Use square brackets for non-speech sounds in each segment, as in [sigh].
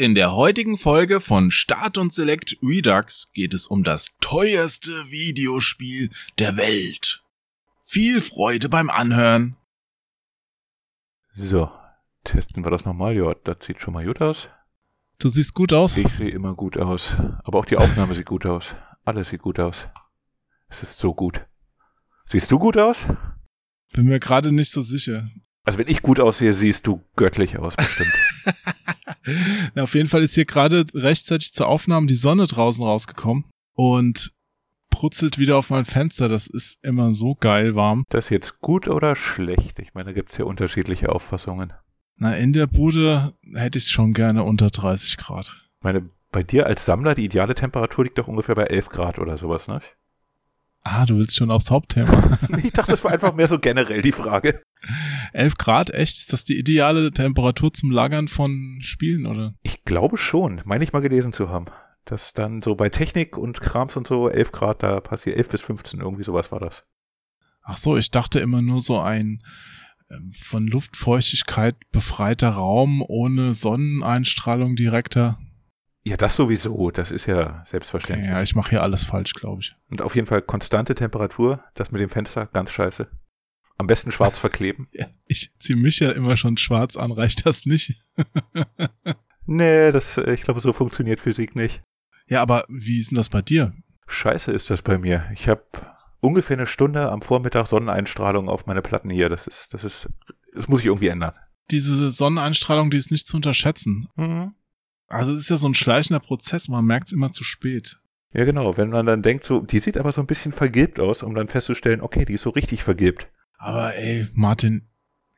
In der heutigen Folge von Start und Select Redux geht es um das teuerste Videospiel der Welt. Viel Freude beim Anhören. So, testen wir das nochmal. Ja, das sieht schon mal gut aus. Du siehst gut aus. Ich sehe immer gut aus. Aber auch die Aufnahme sieht gut aus. Alles sieht gut aus. Es ist so gut. Siehst du gut aus? Bin mir gerade nicht so sicher. Also wenn ich gut aussehe, siehst du göttlich aus, bestimmt. [laughs] [laughs] ja, auf jeden Fall ist hier gerade rechtzeitig zur Aufnahme die Sonne draußen rausgekommen und brutzelt wieder auf mein Fenster. Das ist immer so geil warm. Das ist jetzt gut oder schlecht? Ich meine, da gibt's ja unterschiedliche Auffassungen. Na, in der Bude hätte ich schon gerne unter 30 Grad. Ich meine, bei dir als Sammler, die ideale Temperatur liegt doch ungefähr bei 11 Grad oder sowas, ne? Ah, du willst schon aufs Hauptthema. [laughs] ich dachte, das war einfach mehr so generell die Frage. 11 Grad, echt? Ist das die ideale Temperatur zum Lagern von Spielen, oder? Ich glaube schon, meine ich mal gelesen zu haben. Dass dann so bei Technik und Krams und so 11 Grad, da passiert 11 bis 15, irgendwie sowas war das. Ach so, ich dachte immer nur so ein ähm, von Luftfeuchtigkeit befreiter Raum ohne Sonneneinstrahlung direkter. Ja, das sowieso, das ist ja selbstverständlich. Ja, ich mache hier alles falsch, glaube ich. Und auf jeden Fall konstante Temperatur, das mit dem Fenster, ganz scheiße. Am besten schwarz [laughs] verkleben. ja, ich ziehe mich ja immer schon schwarz an, reicht das nicht? [laughs] nee, das, äh, ich glaube, so funktioniert Physik nicht. Ja, aber wie ist denn das bei dir? Scheiße ist das bei mir. Ich habe ungefähr eine Stunde am Vormittag Sonneneinstrahlung auf meine Platten hier. Das ist, das ist, das muss ich irgendwie ändern. Diese Sonneneinstrahlung, die ist nicht zu unterschätzen. Mhm. Also es ist ja so ein schleichender Prozess, man merkt es immer zu spät. Ja, genau. Wenn man dann denkt, so, die sieht aber so ein bisschen vergilbt aus, um dann festzustellen, okay, die ist so richtig vergilbt. Aber ey, Martin,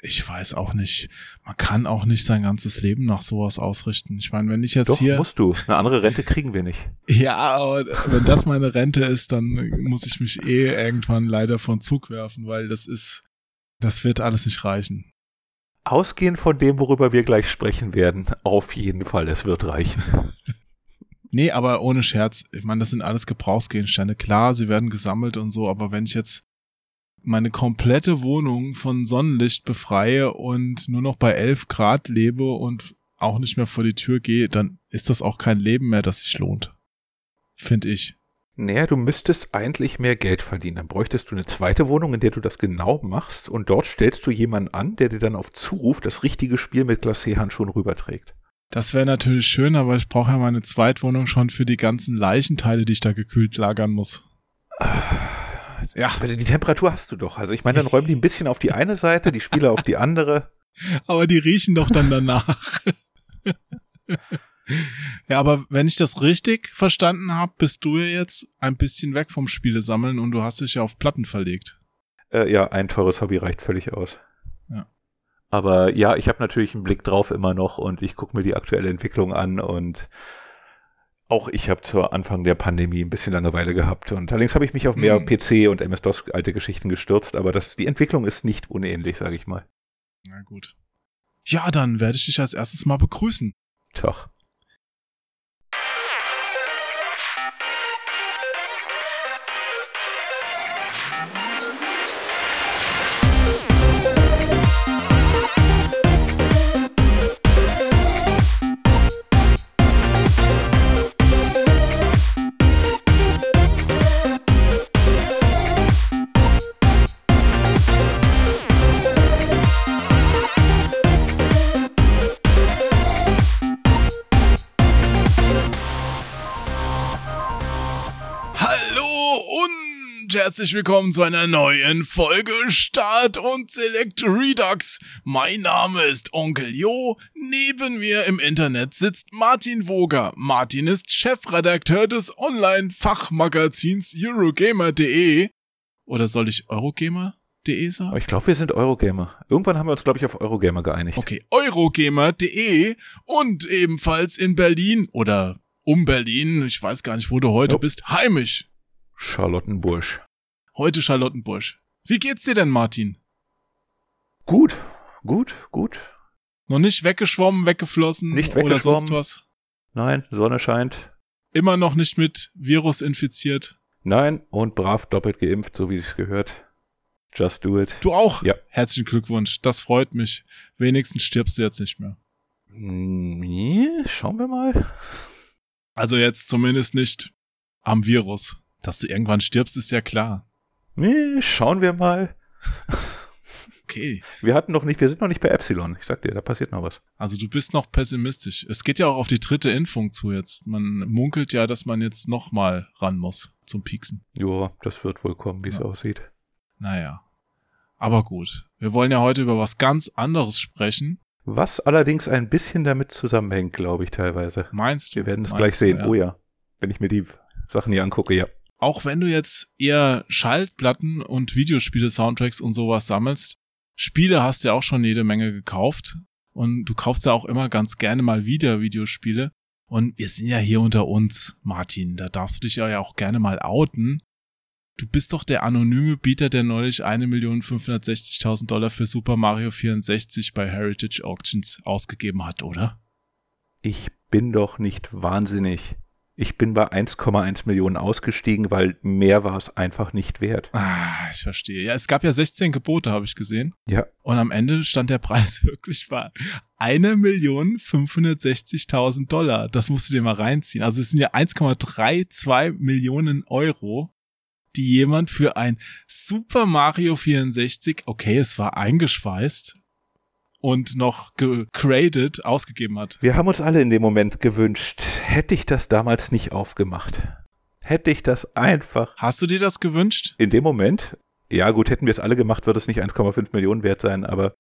ich weiß auch nicht. Man kann auch nicht sein ganzes Leben nach sowas ausrichten. Ich meine, wenn ich jetzt Doch, hier. musst du. Eine andere Rente kriegen wir nicht. [laughs] Ja, aber wenn das meine Rente ist, dann muss ich mich eh irgendwann leider von Zug werfen, weil das ist, das wird alles nicht reichen. Ausgehend von dem, worüber wir gleich sprechen werden, auf jeden Fall, es wird reichen. [laughs] nee, aber ohne Scherz, ich meine, das sind alles Gebrauchsgegenstände. Klar, sie werden gesammelt und so, aber wenn ich jetzt meine komplette Wohnung von Sonnenlicht befreie und nur noch bei 11 Grad lebe und auch nicht mehr vor die Tür gehe, dann ist das auch kein Leben mehr, das sich lohnt. Finde ich. Naja, du müsstest eigentlich mehr Geld verdienen. Dann bräuchtest du eine zweite Wohnung, in der du das genau machst und dort stellst du jemanden an, der dir dann auf Zuruf das richtige Spiel mit Glacé-Handschuhen rüberträgt. Das wäre natürlich schön, aber ich brauche ja meine Zweitwohnung schon für die ganzen Leichenteile, die ich da gekühlt lagern muss. Ja. Aber die Temperatur hast du doch. Also ich meine, dann räumen die ein bisschen auf die eine Seite, die Spieler auf die andere. [laughs] Aber die riechen doch dann danach. [laughs] Ja, aber wenn ich das richtig verstanden habe, bist du ja jetzt ein bisschen weg vom Spiele sammeln und du hast dich ja auf Platten verlegt. Äh, ja, ein teures Hobby reicht völlig aus. Ja. Aber ja, ich habe natürlich einen Blick drauf immer noch und ich gucke mir die aktuelle Entwicklung an und auch ich habe zu Anfang der Pandemie ein bisschen Langeweile gehabt und allerdings habe ich mich auf mehr mhm. PC und MS-DOS alte Geschichten gestürzt, aber das, die Entwicklung ist nicht unähnlich, sage ich mal. Na gut. Ja, dann werde ich dich als erstes mal begrüßen. Tach. Herzlich willkommen zu einer neuen Folge Start und Select Redux. Mein Name ist Onkel Jo. Neben mir im Internet sitzt Martin Woger. Martin ist Chefredakteur des Online-Fachmagazins Eurogamer.de. Oder soll ich Eurogamer.de sagen? Ich glaube, wir sind Eurogamer. Irgendwann haben wir uns, glaube ich, auf Eurogamer geeinigt. Okay, Eurogamer.de und ebenfalls in Berlin oder um Berlin, ich weiß gar nicht, wo du heute nope. bist, heimisch. Charlottenburg. Heute Charlottenburg. Wie geht's dir denn, Martin? Gut, gut, gut. Noch nicht weggeschwommen, weggeflossen nicht weggeschwommen. oder sonst was? Nein, Sonne scheint. Immer noch nicht mit Virus infiziert? Nein, und brav doppelt geimpft, so wie es gehört. Just do it. Du auch? Ja. Herzlichen Glückwunsch, das freut mich. Wenigstens stirbst du jetzt nicht mehr. Nee, Nee, schauen wir mal. Also jetzt zumindest nicht am Virus. Dass du irgendwann stirbst, ist ja klar. Nee, schauen wir mal. Okay. Wir hatten noch nicht, wir sind noch nicht bei Epsilon. Ich sag dir, da passiert noch was. Also du bist noch pessimistisch. Es geht ja auch auf die dritte Impfung zu jetzt. Man munkelt ja, dass man jetzt noch mal ran muss zum Pieksen. Jo, das wird wohl kommen, wie es Ja. aussieht. Naja. Aber gut. Wir wollen ja heute über was ganz anderes sprechen. Was allerdings ein bisschen damit zusammenhängt, glaube ich, teilweise. Meinst du? Wir werden es gleich sehen. ja. Oh ja. Wenn ich mir die Sachen hier angucke, ja. Auch wenn du jetzt eher Schallplatten und Videospiele-Soundtracks und sowas sammelst, Spiele hast du ja auch schon jede Menge gekauft. Und du kaufst ja auch immer ganz gerne mal wieder Videospiele. Und wir sind ja hier unter uns, Martin. Da darfst du dich ja auch gerne mal outen. Du bist doch der anonyme Bieter, der neulich 1.560.000 Dollar für Super Mario 64 bei Heritage Auctions ausgegeben hat, oder? Ich bin doch nicht wahnsinnig. Ich bin bei 1,1 Millionen ausgestiegen, weil mehr war es einfach nicht wert. Ah, ich verstehe. Ja, es gab ja 16 Gebote, habe ich gesehen. Ja, Und am Ende stand der [laughs] Preis wirklich bei eine Million 560.000 Dollar. Das musst du dir mal reinziehen. Also es sind ja 1,32 Millionen Euro, die jemand für ein Super Mario 64, okay, es war eingeschweißt und noch gecrated ausgegeben hat. wir haben uns alle in dem Moment gewünscht, hätte ich das damals nicht aufgemacht. Hätte ich das einfach Hast du dir das gewünscht? in dem Moment, ja gut, hätten wir es alle gemacht, würde es nicht 1,5 Millionen wert sein, aber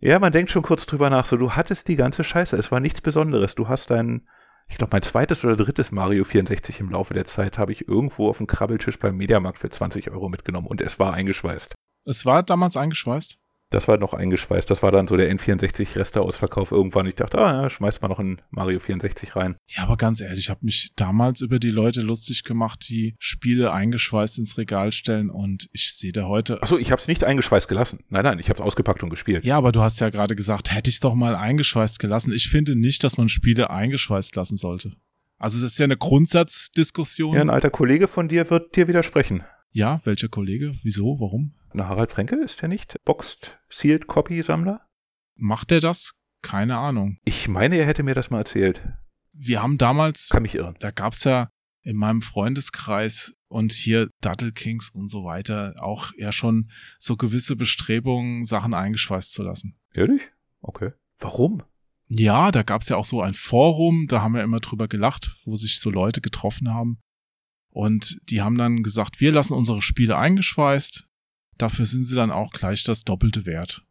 ja, man denkt schon kurz drüber nach, so du hattest die ganze Scheiße, es war nichts Besonderes. Du hast dein, ich glaube mein zweites oder drittes Mario 64 im Laufe der Zeit habe ich irgendwo auf dem Krabbeltisch beim Mediamarkt für 20 Euro mitgenommen und es war eingeschweißt. Es war damals eingeschweißt? Das war noch eingeschweißt. Das war dann so der N64-Reste-Ausverkauf irgendwann. Ich dachte, ah ja, schmeiß mal noch ein Mario 64 rein. Ja, aber ganz ehrlich, ich habe mich damals über die Leute lustig gemacht, die Spiele eingeschweißt ins Regal stellen und ich sehe da heute. Achso, ich habe es nicht eingeschweißt gelassen. Nein, nein, ich habe es ausgepackt und gespielt. Ja, aber du hast ja gerade gesagt, hätte ich doch mal eingeschweißt gelassen. Ich finde nicht, dass man Spiele eingeschweißt lassen sollte. Also das ist ja eine Grundsatzdiskussion. Ja, ein alter Kollege von dir wird dir widersprechen. Ja, welcher Kollege? Wieso? Warum? Na, Harald Frenkel ist der nicht Boxed Sealed Copy Sammler? Macht er das? Keine Ahnung. Ich meine, er hätte mir das mal erzählt. Wir haben damals, Kann mich irren. da gab's ja in meinem Freundeskreis und hier Dattel Kings und so weiter auch ja schon so gewisse Bestrebungen, Sachen eingeschweißt zu lassen. Ehrlich? Okay. Warum? Ja, da gab's ja auch so ein Forum, da haben wir immer drüber gelacht, wo sich so Leute getroffen haben. Und die haben dann gesagt, wir lassen unsere Spiele eingeschweißt, dafür sind sie dann auch gleich das doppelte Wert.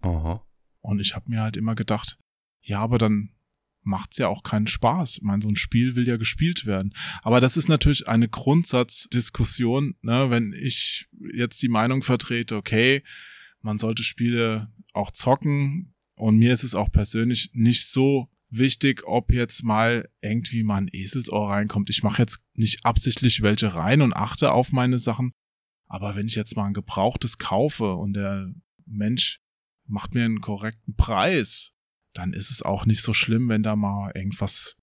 Aha. Und ich habe mir halt immer gedacht, ja, aber dann macht's ja auch keinen Spaß. Ich meine, so ein Spiel will ja gespielt werden. Aber das ist natürlich eine Grundsatzdiskussion, ne, wenn ich jetzt die Meinung vertrete, okay, man sollte Spiele auch zocken und mir ist es auch persönlich nicht so wichtig, ob jetzt mal irgendwie mal ein Eselsohr reinkommt. Ich mache jetzt nicht absichtlich welche rein und achte auf meine Sachen, aber wenn ich jetzt mal ein gebrauchtes kaufe und der Mensch macht mir einen korrekten Preis, dann ist es auch nicht so schlimm, wenn da mal irgendwas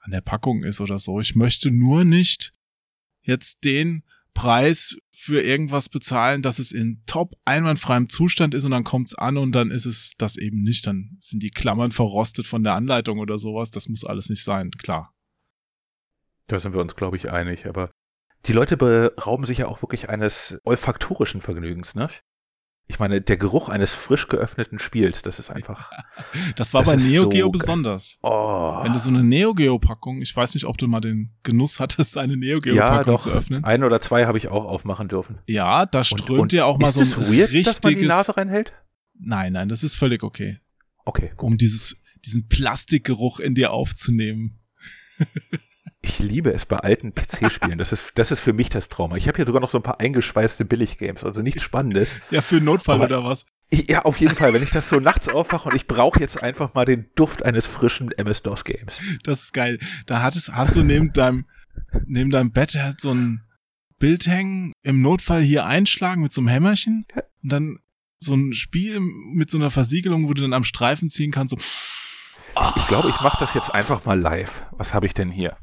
an der Packung ist oder so. Ich möchte nur nicht jetzt den Preis für irgendwas bezahlen, dass es in top einwandfreiem Zustand ist und dann kommt's an und dann ist es das eben nicht. Dann sind die Klammern verrostet von der Anleitung oder sowas. Das muss alles nicht sein, klar. Da sind wir uns, glaube ich, einig. Aber die Leute berauben sich ja auch wirklich eines olfaktorischen Vergnügens, ne? Ich meine, der Geruch eines frisch geöffneten Spiels, das ist einfach. [laughs] Das war Das bei Neo so Geo geil. besonders. Oh. Wenn du so eine Neo Geo Packung, ich weiß nicht, ob du mal den Genuss hattest, eine Neo Geo ja, Packung doch. zu öffnen. Ein oder zwei habe ich auch aufmachen dürfen. Ja, da Und- strömt und dir auch mal so ein es weird, dass man die richtiges. Nase reinhält? Nein, nein, das ist völlig okay, Okay, gut. um dieses diesen Plastikgeruch in dir aufzunehmen. [laughs] Ich liebe es bei alten PC-Spielen. Das ist, das ist für mich das Trauma. Ich habe hier sogar noch so ein paar eingeschweißte Billig-Games, also nichts Spannendes. Ja, für einen Notfall Aber- oder was? Ich, ja, auf jeden Fall, wenn ich das so nachts aufwache und ich brauche jetzt einfach mal den Duft eines frischen MS-DOS-Games. Das ist geil. Da hattest, hast du neben deinem neben deinem Bett halt so ein Bild hängen, im Notfall hier einschlagen mit so einem Hämmerchen und dann so ein Spiel mit so einer Versiegelung, wo du dann am Streifen ziehen kannst. So. Ich glaube, ich mache das jetzt einfach mal live. Was habe ich denn hier?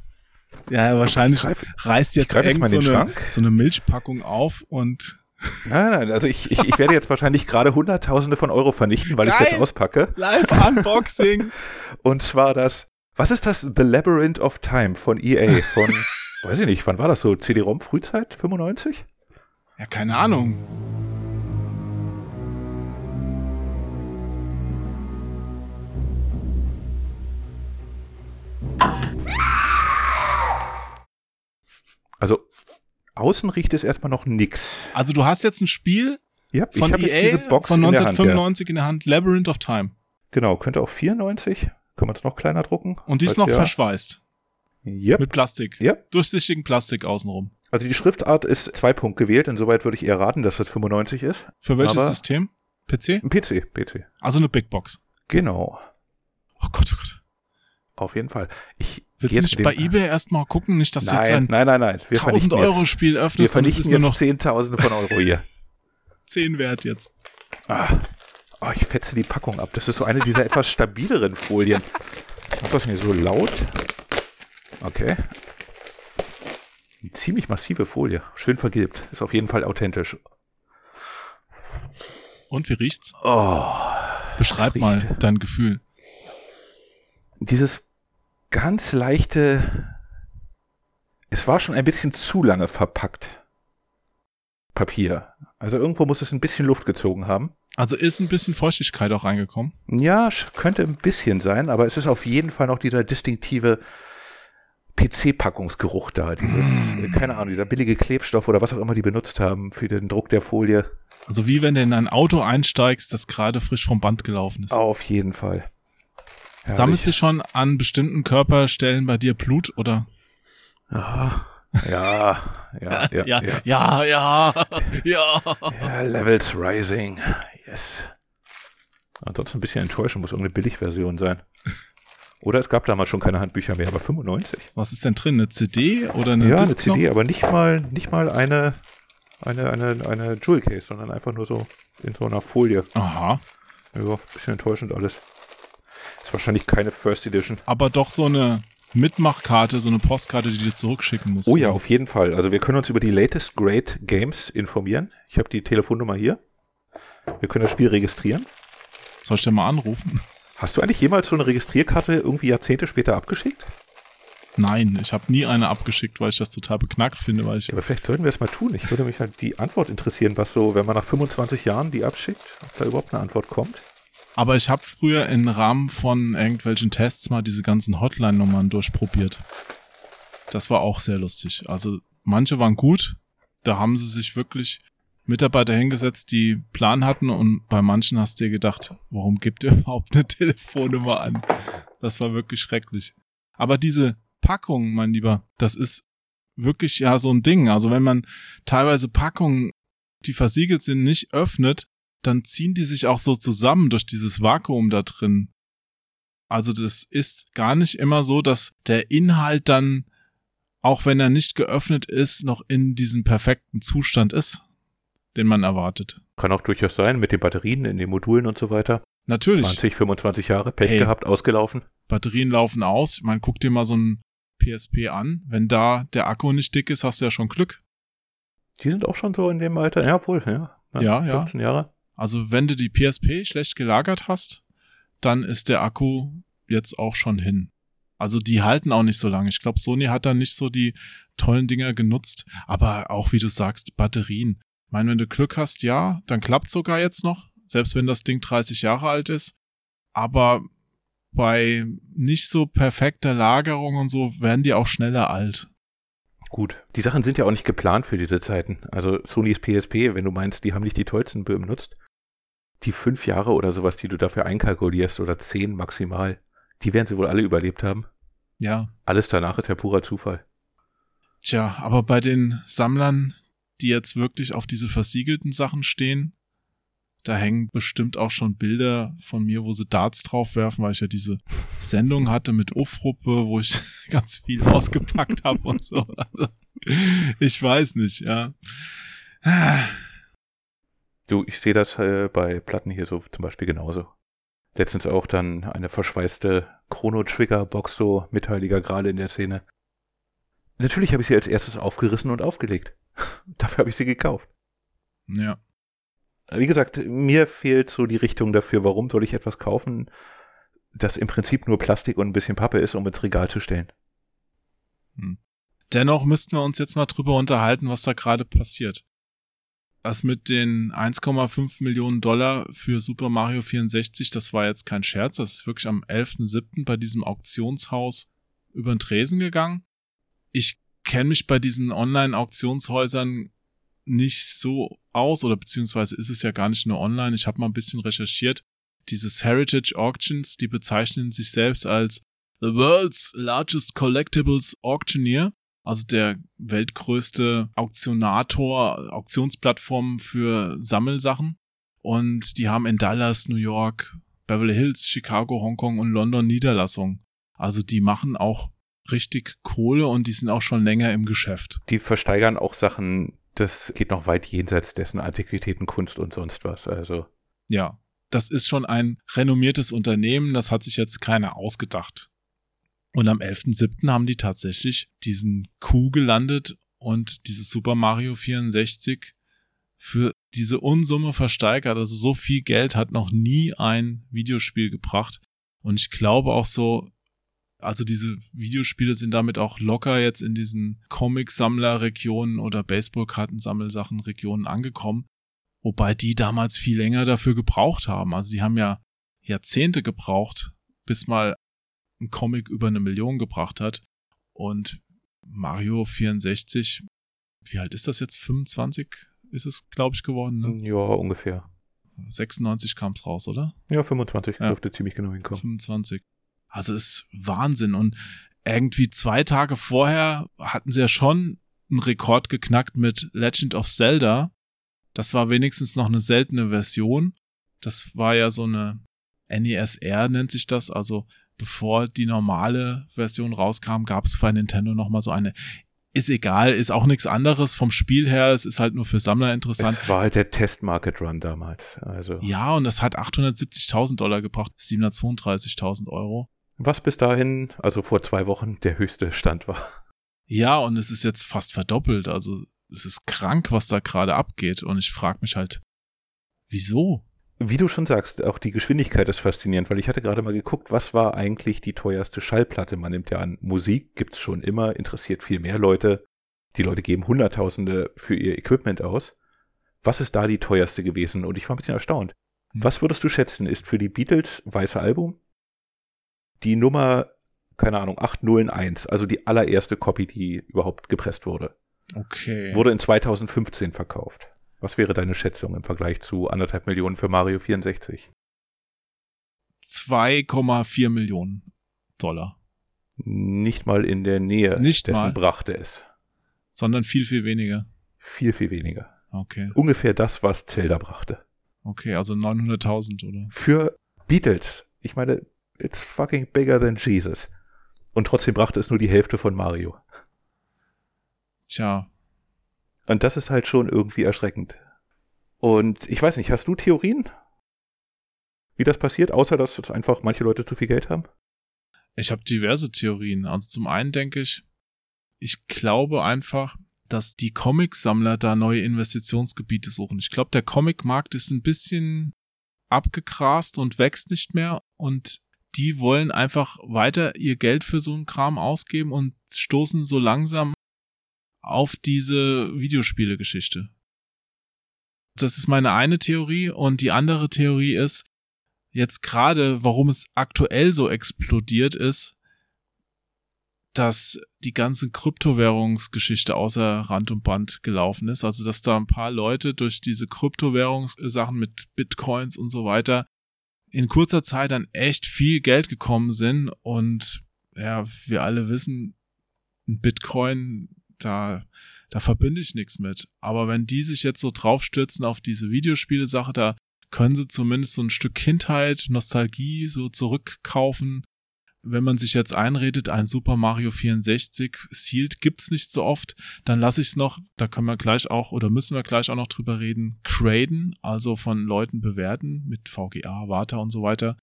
Ja, wahrscheinlich Ich greif- reißt jetzt irgend so eine, so eine Milchpackung auf und Nein, nein, also ich, ich, ich werde jetzt wahrscheinlich gerade Hunderttausende von Euro vernichten, weil Geil. ich das auspacke. Live-Unboxing. [laughs] Und zwar das, was ist das? The Labyrinth of Time von EA, von, [laughs] weiß ich nicht, wann war das so? CD-ROM Frühzeit? 95? Ja, keine Ahnung. Also außen riecht es erstmal noch nix. Also du hast jetzt ein Spiel ja, von EA von 1995 in der, Hand, in der Hand, Labyrinth of Time. Genau, könnte auch 94. Kann man es noch kleiner drucken? Und die ist noch ja. verschweißt. Yep. Mit Plastik. Yep. Durchsichtigen Plastik außenrum. Also die Schriftart ist zwei Punkt gewählt, insoweit würde ich eher raten, dass das 95 ist. Für welches Aber System? PC? Ein PC, PC. Also eine Big Box. Genau. Oh Gott, oh Gott. Auf jeden Fall. Ich Willst du nicht bei eBay erstmal gucken, nicht, dass nein, jetzt ein nein, nein, nein. Wir 1000 Euro Spiel öffnest wir vernichten jetzt noch Zehntausende von Euro hier. [laughs] 10 wert jetzt. Ah. Oh, ich fetze die Packung ab. Das ist so eine dieser [laughs] etwas stabileren Folien. Macht das mir so laut? Okay. Eine ziemlich massive Folie. Schön vergilbt. Ist auf jeden Fall authentisch. Und wie riecht's? Oh. Beschreib mal dein Gefühl. Dieses ganz leichte. Es war schon ein bisschen zu lange verpackt. Papier. Also irgendwo muss es ein bisschen Luft gezogen haben. Also ist ein bisschen Feuchtigkeit auch reingekommen? Ja, könnte ein bisschen sein, aber es ist auf jeden Fall noch dieser distinktive PC-Packungsgeruch da. Dieses, mm. keine Ahnung, dieser billige Klebstoff oder was auch immer die benutzt haben für den Druck der Folie. Also wie wenn du in ein Auto einsteigst, das gerade frisch vom Band gelaufen ist. Auf jeden Fall. Herrlich. Sammelt sich schon an bestimmten Körperstellen bei dir Blut oder? Ah, ja, ja, [laughs] ja, ja, ja, ja, ja, ja. ja Levels rising, yes. Ansonsten ein bisschen enttäuschen, muss irgendeine Billigversion sein. Oder es gab damals schon keine Handbücher mehr, aber 95. Was ist denn drin? Eine CD oder eine Ja, eine CD, aber nicht mal, nicht mal eine, eine, eine, eine Jewel Case, sondern einfach nur so in so einer Folie. Aha. Ja, ein bisschen enttäuschend alles. Wahrscheinlich keine First Edition. Aber doch so eine Mitmachkarte, so eine Postkarte, die du zurückschicken musst. Oh ja, auf jeden Fall. Also wir können uns über die latest Great Games informieren. Ich habe die Telefonnummer hier. Wir können das Spiel registrieren. Soll ich denn mal anrufen? Hast du eigentlich jemals so eine Registrierkarte irgendwie Jahrzehnte später abgeschickt? Nein, ich habe nie eine abgeschickt, weil ich das total beknackt finde. Weil ich ja, aber vielleicht sollten wir es mal tun. Ich würde mich halt die Antwort interessieren, was so, wenn man nach 25 Jahren die abschickt, ob da überhaupt eine Antwort kommt. Aber ich habe früher im Rahmen von irgendwelchen Tests mal diese ganzen Hotline-Nummern durchprobiert. Das war auch sehr lustig. Also manche waren gut, da haben sie sich wirklich Mitarbeiter hingesetzt, die Plan hatten und bei manchen hast du dir gedacht, warum gibt ihr [laughs] überhaupt eine Telefonnummer an? Das war wirklich schrecklich. Aber diese Packung, mein Lieber, das ist wirklich ja so ein Ding. Also wenn man teilweise Packungen, die versiegelt sind, nicht öffnet, dann ziehen die sich auch so zusammen durch dieses Vakuum da drin. Also das ist gar nicht immer so, dass der Inhalt dann, auch wenn er nicht geöffnet ist, noch in diesem perfekten Zustand ist, den man erwartet. Kann auch durchaus sein, mit den Batterien in den Modulen und so weiter. Natürlich. 20, 25 Jahre Pech hey, gehabt, ausgelaufen. Batterien laufen aus. Man guck dir mal so ein PSP an. Wenn da der Akku nicht dick ist, hast du ja schon Glück. Die sind auch schon so in dem Alter. Ja, wohl, ja. Ja, ja. 15 Jahre. Also wenn du die PSP schlecht gelagert hast, dann ist der Akku jetzt auch schon hin. Also die halten auch nicht so lange. Ich glaube, Sony hat da nicht so die tollen Dinger genutzt. Aber auch, wie du sagst, Batterien. Ich meine, wenn du Glück hast, ja, dann klappt sogar jetzt noch, selbst wenn das Ding 30 Jahre alt ist. Aber bei nicht so perfekter Lagerung und so werden die auch schneller alt. Gut. Die Sachen sind ja auch nicht geplant für diese Zeiten. Also Sony's PSP, wenn du meinst, die haben nicht die tollsten benutzt, die fünf Jahre oder sowas, die du dafür einkalkulierst, oder zehn maximal, die werden sie wohl alle überlebt haben. Ja. Alles danach ist ja purer Zufall. Tja, aber bei den Sammlern, die jetzt wirklich auf diese versiegelten Sachen stehen, da hängen bestimmt auch schon Bilder von mir, wo sie Darts drauf werfen, weil ich ja diese Sendung hatte mit Ufruppe, wo ich [laughs] ganz viel ausgepackt habe und so. Also, ich weiß nicht, ja. Du, ich sehe das äh, bei Platten hier so zum Beispiel genauso. Letztens auch dann eine verschweißte Chrono-Trigger-Box, so Mitteiliger gerade in der Szene. Natürlich habe ich sie als erstes aufgerissen und aufgelegt. [laughs] Dafür habe ich sie gekauft. Ja. Wie gesagt, mir fehlt so die Richtung dafür, warum soll ich etwas kaufen, das im Prinzip nur Plastik und ein bisschen Pappe ist, um ins Regal zu stellen. Hm. Dennoch müssten wir uns jetzt mal drüber unterhalten, was da gerade passiert. Das mit den 1,5 Millionen Dollar für Super Mario 64, das war jetzt kein Scherz, das ist wirklich am 11.07. bei diesem Auktionshaus über den Tresen gegangen. Ich kenne mich bei diesen Online-Auktionshäusern nicht so aus oder beziehungsweise ist es ja gar nicht nur online. Ich habe mal ein bisschen recherchiert. Dieses Heritage Auctions, die bezeichnen sich selbst als The World's Largest Collectibles Auctioneer, also der weltgrößte Auktionator, Auktionsplattform für Sammelsachen. Und die haben in Dallas, New York, Beverly Hills, Chicago, Hongkong und London Niederlassungen. Also die machen auch richtig Kohle und die sind auch schon länger im Geschäft. Die versteigern auch Sachen, das geht noch weit jenseits dessen Antiquitäten, Kunst und sonst was. Also. Ja, das ist schon ein renommiertes Unternehmen, das hat sich jetzt keiner ausgedacht. Und am 11.07. haben die tatsächlich diesen Coup gelandet und dieses Super Mario 64 für diese Unsumme versteigert. Also so viel Geld hat noch nie ein Videospiel gebracht. Und ich glaube auch so, also diese Videospiele sind damit auch locker jetzt in diesen Comic-Sammler-Regionen oder Baseball-Kartensammelsachen-Regionen angekommen. Wobei die damals viel länger dafür gebraucht haben. Also die haben ja Jahrzehnte gebraucht, bis mal ein Comic über eine Million gebracht hat. Und Mario 64, wie alt ist das jetzt? 25 ist es, glaube ich, geworden, ne? Ja, ungefähr. 96 kam es raus, oder? Ja, 25 ja. dürfte ziemlich genau hinkommen. 25. Also ist Wahnsinn. Und irgendwie zwei Tage vorher hatten sie ja schon einen Rekord geknackt mit Legend of Zelda. Das war wenigstens noch eine seltene Version. Das war ja so eine NESR nennt sich das. Also bevor die normale Version rauskam, gab es bei Nintendo noch mal so eine ist egal, ist auch nichts anderes vom Spiel her. Es ist halt nur für Sammler interessant. Es war halt der Test-Market-Run damals. Also. Ja, und das hat 870.000 Dollar gebracht, 732.000 Euro. Was bis dahin, also vor zwei Wochen, der höchste Stand war. Ja, und es ist jetzt fast verdoppelt. Also es ist krank, was da gerade abgeht. Und ich frage mich halt, wieso? Wie du schon sagst, auch die Geschwindigkeit ist faszinierend, weil ich hatte gerade mal geguckt, was war eigentlich die teuerste Schallplatte? Man nimmt ja an, Musik gibt's schon immer, interessiert viel mehr Leute. Die Leute geben Hunderttausende für ihr Equipment aus. Was ist da die teuerste gewesen? Und ich war ein bisschen erstaunt. Hm. Was würdest du schätzen, ist für die Beatles weiße Album die Nummer, keine Ahnung, 801, also die allererste Copy, die überhaupt gepresst wurde. Okay. Wurde in 2015 verkauft. Was wäre deine Schätzung im Vergleich zu anderthalb Millionen für Mario 64? 2,4 Millionen Dollar. Nicht mal in der Nähe Nicht dessen mal. brachte es. Sondern viel, viel weniger. Viel, viel weniger. Okay. Ungefähr das, was Zelda brachte. Okay, also 900.000 oder? Für Beatles. Ich meine, it's fucking bigger than Jesus. Und trotzdem brachte es nur die Hälfte von Mario. Tja. Und das ist halt schon irgendwie erschreckend. Und ich weiß nicht, hast du Theorien? Wie das passiert, außer dass einfach manche Leute zu viel Geld haben? Ich habe diverse Theorien. Also zum einen denke ich, ich glaube einfach, dass die Comic-Sammler da neue Investitionsgebiete suchen. Ich glaube, der Comic-Markt ist ein bisschen abgegrast und wächst nicht mehr und die wollen einfach weiter ihr Geld für so einen Kram ausgeben und stoßen so langsam auf diese Videospiele-Geschichte. Das ist meine eine Theorie und die andere Theorie ist, jetzt gerade, warum es aktuell so explodiert ist, dass die ganze Kryptowährungsgeschichte außer Rand und Band gelaufen ist. Also, dass da ein paar Leute durch diese Kryptowährungssachen mit Bitcoins und so weiter in kurzer Zeit dann echt viel Geld gekommen sind und ja, wir alle wissen, ein Bitcoin, da, da verbinde ich nichts mit. Aber wenn die sich jetzt so draufstürzen auf diese Videospiele-Sache, da können sie zumindest so ein Stück Kindheit, Nostalgie so zurückkaufen wenn man sich jetzt einredet, ein Super Mario 64 Sealed gibt's nicht so oft, dann lasse ich es noch, da können wir gleich auch oder müssen wir gleich auch noch drüber reden, graden, also von Leuten bewerten mit VGA, Vata und so weiter.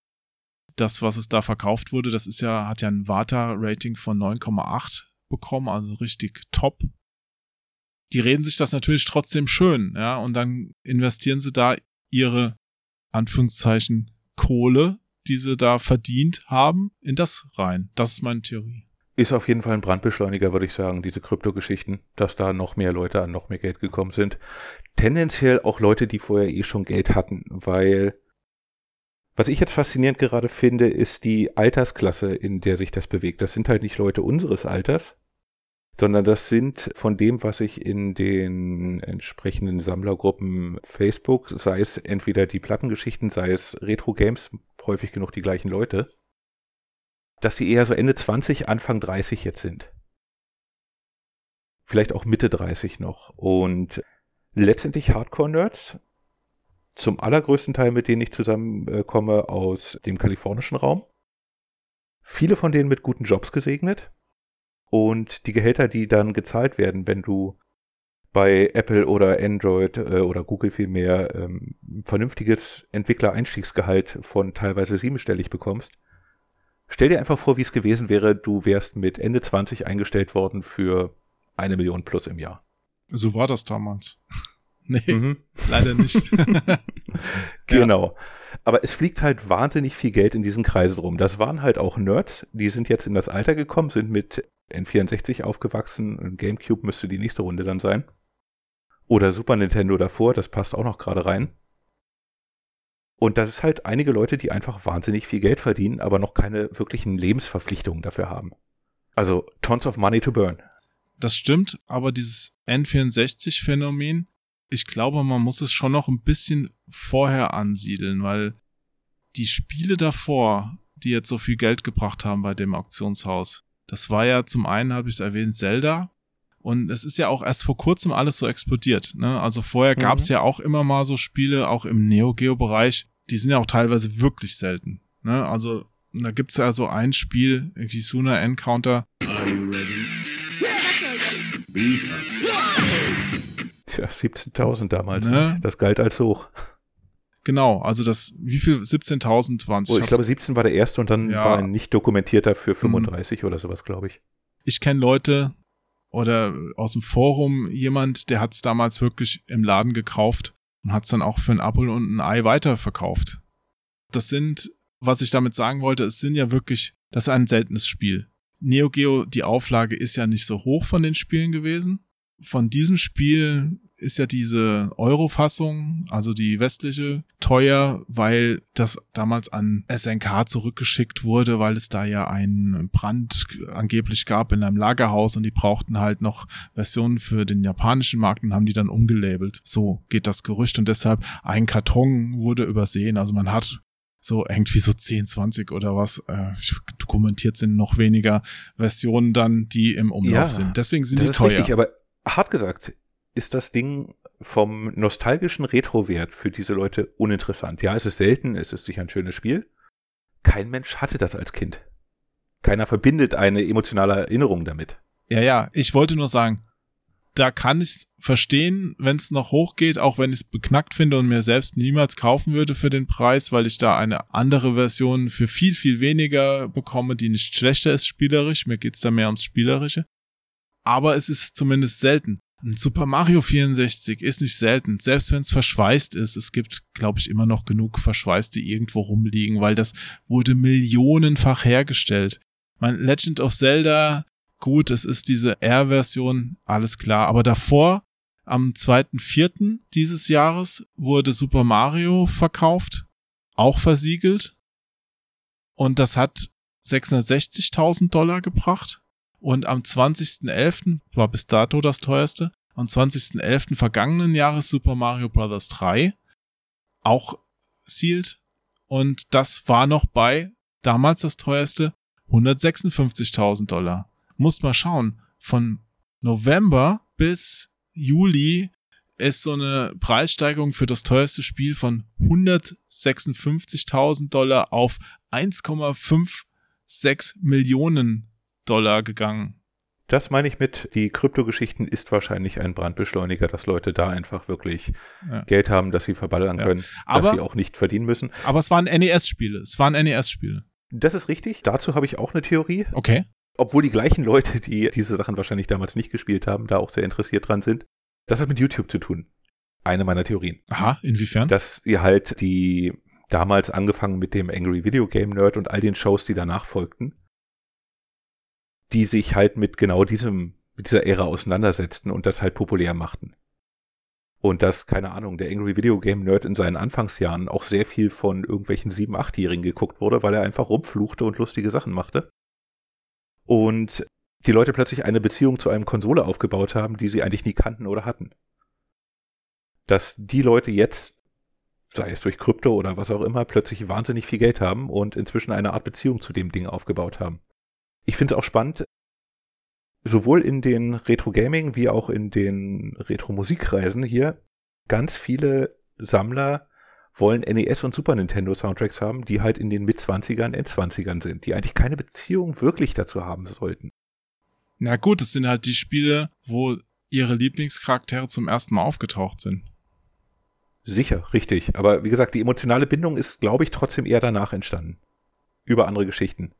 Das, was es da verkauft wurde, das ist ja, hat ja ein Vata-Rating von 9,8 bekommen, also richtig top. die reden sich das natürlich trotzdem schön, ja, und dann investieren sie da ihre Anführungszeichen Kohle, die sie da verdient haben, in das rein. Das ist meine Theorie. Ist auf jeden Fall ein Brandbeschleuniger, würde ich sagen, diese Kryptogeschichten, dass da noch mehr Leute an noch mehr Geld gekommen sind. Tendenziell auch Leute, die vorher eh schon Geld hatten, weil was ich jetzt faszinierend gerade finde, ist die Altersklasse, in der sich das bewegt. Das sind halt nicht Leute unseres Alters, sondern das sind von dem, was ich in den entsprechenden Sammlergruppen Facebook, sei es entweder die Plattengeschichten, sei es Retro Games, häufig genug die gleichen Leute, dass sie eher so Ende 20, Anfang 30 jetzt sind. Vielleicht auch Mitte 30 noch. Und letztendlich Hardcore-Nerds, zum allergrößten Teil, mit denen ich zusammenkomme, aus dem kalifornischen Raum. Viele von denen mit guten Jobs gesegnet und die Gehälter, die dann gezahlt werden, wenn du bei Apple oder Android äh, oder Google vielmehr ähm, vernünftiges Entwickler-Einstiegsgehalt von teilweise siebenstellig bekommst. Stell dir einfach vor, wie es gewesen wäre, du wärst mit Ende 20 eingestellt worden für eine Million plus im Jahr. So war das damals. [laughs] nee, mhm. leider nicht. [laughs] genau. Aber es fliegt halt wahnsinnig viel Geld in diesen Kreisen rum. Das waren halt auch Nerds, die sind jetzt in das Alter gekommen, sind mit N64 aufgewachsen. GameCube müsste die nächste Runde dann sein. Oder Super Nintendo davor, das passt auch noch gerade rein. Und das ist halt einige Leute, die einfach wahnsinnig viel Geld verdienen, aber noch keine wirklichen Lebensverpflichtungen dafür haben. Also tons of money to burn. Das stimmt, aber dieses N64-Phänomen, ich glaube, man muss es schon noch ein bisschen vorher ansiedeln, weil die Spiele davor, die jetzt so viel Geld gebracht haben bei dem Auktionshaus, das war ja zum einen, habe ich es erwähnt, Zelda. Und es ist ja auch erst vor kurzem alles so explodiert. Ne? Also vorher mhm. gab es ja auch immer mal so Spiele, auch im Neo Geo-Bereich, die sind ja auch teilweise wirklich selten. Ne? Also da gibt's ja so ein Spiel, Kisuna Encounter. Are you ready? Tja, 17.000 damals. Ne? Das galt als hoch. Genau, also das, wie viel, 17.000 waren es? Oh, ich glaube 17 war der erste und dann ja. war ein nicht dokumentierter für 35 mhm. oder sowas, glaube ich. Ich kenne Leute oder aus dem Forum jemand, der hat es damals wirklich im Laden gekauft und hat es dann auch für ein Apfel und ein Ei weiterverkauft. Das sind, was ich damit sagen wollte, es sind ja wirklich, das ist ein seltenes Spiel. Neo Geo, die Auflage ist ja nicht so hoch von den Spielen gewesen. Von diesem Spiel ist ja diese Euro-Fassung, also die westliche, teuer, weil das damals an SNK zurückgeschickt wurde, weil es da ja einen Brand angeblich gab in einem Lagerhaus und die brauchten halt noch Versionen für den japanischen Markt und haben die dann umgelabelt. So geht das Gerücht und deshalb ein Karton wurde übersehen. Also man hat so irgendwie so 10, 20 oder was, äh, dokumentiert sind noch weniger Versionen dann, die im Umlauf ja, sind. Deswegen sind die teuer. Richtig, aber hart gesagt, ist das Ding vom nostalgischen Retro-Wert für diese Leute uninteressant. Ja, es ist selten, es ist sicher ein schönes Spiel. Kein Mensch hatte das als Kind. Keiner verbindet eine emotionale Erinnerung damit. Ja, ja, ich wollte nur sagen, da kann ich verstehen, wenn es noch hochgeht, auch wenn ich es beknackt finde und mir selbst niemals kaufen würde für den Preis, weil ich da eine andere Version für viel, viel weniger bekomme, die nicht schlechter ist spielerisch. Mir geht's da mehr ums Spielerische. Aber es ist zumindest selten. Ein Super Mario 64 ist nicht selten, selbst wenn es verschweißt ist. Es gibt, glaube ich, immer noch genug Verschweißte irgendwo rumliegen, weil das wurde millionenfach hergestellt. Mein Legend of Zelda, gut, es ist diese R-Version, alles klar. Aber davor, am 2.4. dieses Jahres, wurde Super Mario verkauft, auch versiegelt. Und das hat 660.000 Dollar gebracht. Und am 20.11. war bis dato das teuerste. Am 20.11. vergangenen Jahres Super Mario Bros. 3 auch sealed. Und das war noch bei damals das teuerste 156.000 Dollar. Muss mal schauen. Von November bis Juli ist so eine Preissteigerung für das teuerste Spiel von 156.000 Dollar auf 1,56 Millionen Dollar gegangen. Das meine ich mit, die Kryptogeschichten ist wahrscheinlich ein Brandbeschleuniger, dass Leute da einfach wirklich ja. Geld haben, dass sie verballern ja. können, aber, dass sie auch nicht verdienen müssen. Aber es waren NES-Spiele. Es waren NES-Spiele. Das ist richtig. Dazu habe ich auch eine Theorie. Okay. Obwohl die gleichen Leute, die diese Sachen wahrscheinlich damals nicht gespielt haben, da auch sehr interessiert dran sind. Das hat mit YouTube zu tun. Eine meiner Theorien. Aha, inwiefern? Dass ihr halt die damals angefangen mit dem Angry Video Game Nerd und all den Shows, die danach folgten, die sich halt mit genau diesem, mit dieser Ära auseinandersetzten und das halt populär machten. Und dass, keine Ahnung, der Angry Video Game Nerd in seinen Anfangsjahren auch sehr viel von irgendwelchen 7-, 8-Jährigen geguckt wurde, weil er einfach rumfluchte und lustige Sachen machte. Und die Leute plötzlich eine Beziehung zu einem Konsole aufgebaut haben, die sie eigentlich nie kannten oder hatten. Dass die Leute jetzt, sei es durch Krypto oder was auch immer, plötzlich wahnsinnig viel Geld haben und inzwischen eine Art Beziehung zu dem Ding aufgebaut haben. Ich finde es auch spannend, sowohl in den Retro-Gaming wie auch in den Retro-Musikreisen hier ganz viele Sammler wollen NES und Super Nintendo Soundtracks haben, die halt in den Mit-20ern, End-20ern sind, die eigentlich keine Beziehung wirklich dazu haben sollten. Na gut, es sind halt die Spiele, wo ihre Lieblingscharaktere zum ersten Mal aufgetaucht sind. Sicher, richtig. Aber wie gesagt, die emotionale Bindung ist, glaube ich, trotzdem eher danach entstanden. Über andere Geschichten.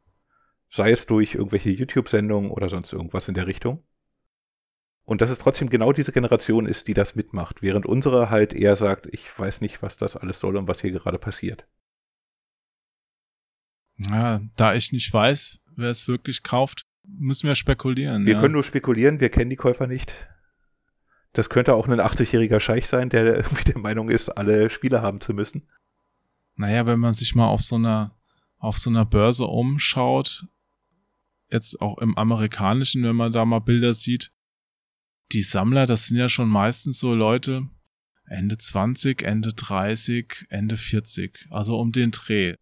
Sei es durch irgendwelche YouTube-Sendungen oder sonst irgendwas in der Richtung. Und dass es trotzdem genau diese Generation ist, die das mitmacht, während unsere halt eher sagt, ich weiß nicht, was das alles soll und was hier gerade passiert. Ja, da ich nicht weiß, wer es wirklich kauft, müssen wir spekulieren. Wir ja. können nur spekulieren, wir kennen die Käufer nicht. Das könnte auch ein 80-jähriger Scheich sein, der [laughs] irgendwie der Meinung ist, alle Spiele haben zu müssen. Naja, wenn man sich mal auf so einer, auf so einer Börse umschaut, jetzt auch im amerikanischen, wenn man da mal Bilder sieht, die Sammler, das sind ja schon meistens so Leute Ende 20, Ende 30, Ende 40, also um den Dreh,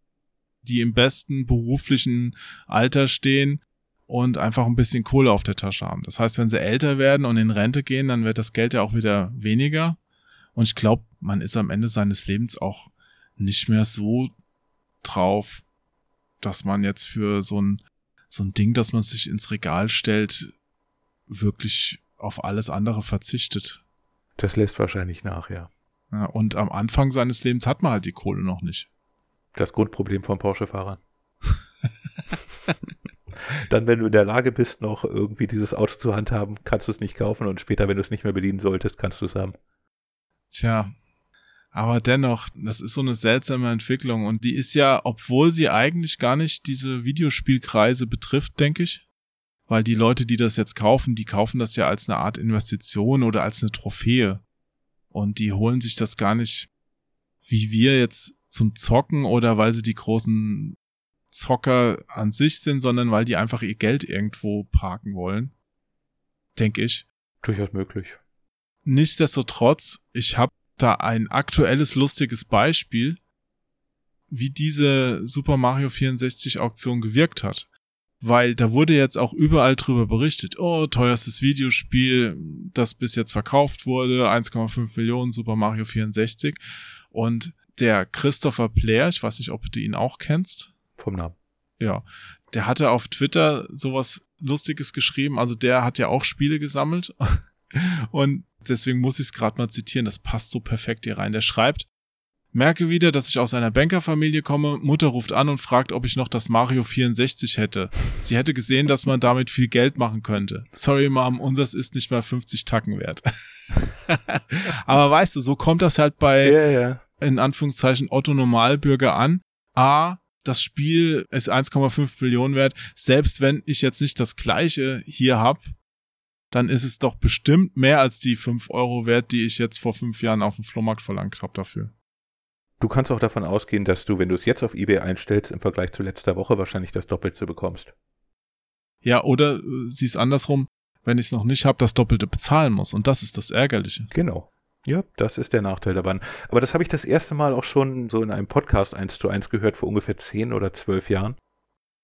die im besten beruflichen Alter stehen und einfach ein bisschen Kohle auf der Tasche haben. Das heißt, wenn sie älter werden und in Rente gehen, dann wird das Geld ja auch wieder weniger. Und ich glaube, man ist am Ende seines Lebens auch nicht mehr so drauf, dass man jetzt für so ein so ein Ding, dass man sich ins Regal stellt, wirklich auf alles andere verzichtet. Das lässt wahrscheinlich nach, ja. ja. Und am Anfang seines Lebens hat man halt die Kohle noch nicht. Das Grundproblem von Porsche-Fahrern. [laughs] Dann, wenn du in der Lage bist, noch irgendwie dieses Auto zu handhaben, kannst du es nicht kaufen und später, wenn du es nicht mehr bedienen solltest, kannst du es haben. Tja, aber dennoch, das ist so eine seltsame Entwicklung und die ist ja, obwohl sie eigentlich gar nicht diese Videospielkreise betrifft, denke ich, weil die Leute, die das jetzt kaufen, die kaufen das ja als eine Art Investition oder als eine Trophäe und die holen sich das gar nicht wie wir jetzt zum Zocken oder weil sie die großen Zocker an sich sind, sondern weil die einfach ihr Geld irgendwo parken wollen. Denke ich. Durchaus möglich. Nichtsdestotrotz, ich habe da ein aktuelles lustiges Beispiel, wie diese Super Mario 64 Auktion gewirkt hat. Weil da wurde jetzt auch überall drüber berichtet, oh, teuerstes Videospiel, das bis jetzt verkauft wurde, 1,5 Millionen Super Mario 64. Und der Christopher Blair, ich weiß nicht, ob du ihn auch kennst. Vom Namen. Ja, der hatte auf Twitter sowas Lustiges geschrieben. Also der hat ja auch Spiele gesammelt. Und deswegen muss ich es gerade mal zitieren. Das passt so perfekt hier rein. Der schreibt, Merke wieder, dass ich aus einer Bankerfamilie komme. Mutter ruft an und fragt, ob ich noch das Mario 64 hätte. Sie hätte gesehen, dass man damit viel Geld machen könnte. Sorry, Mom, unseres ist nicht mal 50 Tacken wert. [laughs] Aber weißt du, so kommt das halt bei, Ja, ja. in Anführungszeichen, Otto Normalbürger an. A, das Spiel ist 1,5 Millionen wert. Selbst wenn ich jetzt nicht das gleiche hier hab, dann ist es doch bestimmt mehr als die 5 Euro wert, die ich jetzt vor fünf Jahren auf dem Flohmarkt verlangt habe dafür. Du kannst auch davon ausgehen, dass du, wenn du es jetzt auf eBay einstellst, im Vergleich zu letzter Woche wahrscheinlich das Doppelte bekommst. Ja, oder äh, siehst andersrum, wenn ich es noch nicht habe, das Doppelte bezahlen muss. Und das ist das Ärgerliche. Genau. Ja, das ist der Nachteil daran. Aber das habe ich das erste Mal auch schon so in einem Podcast eins zu eins gehört vor ungefähr zehn oder zwölf Jahren.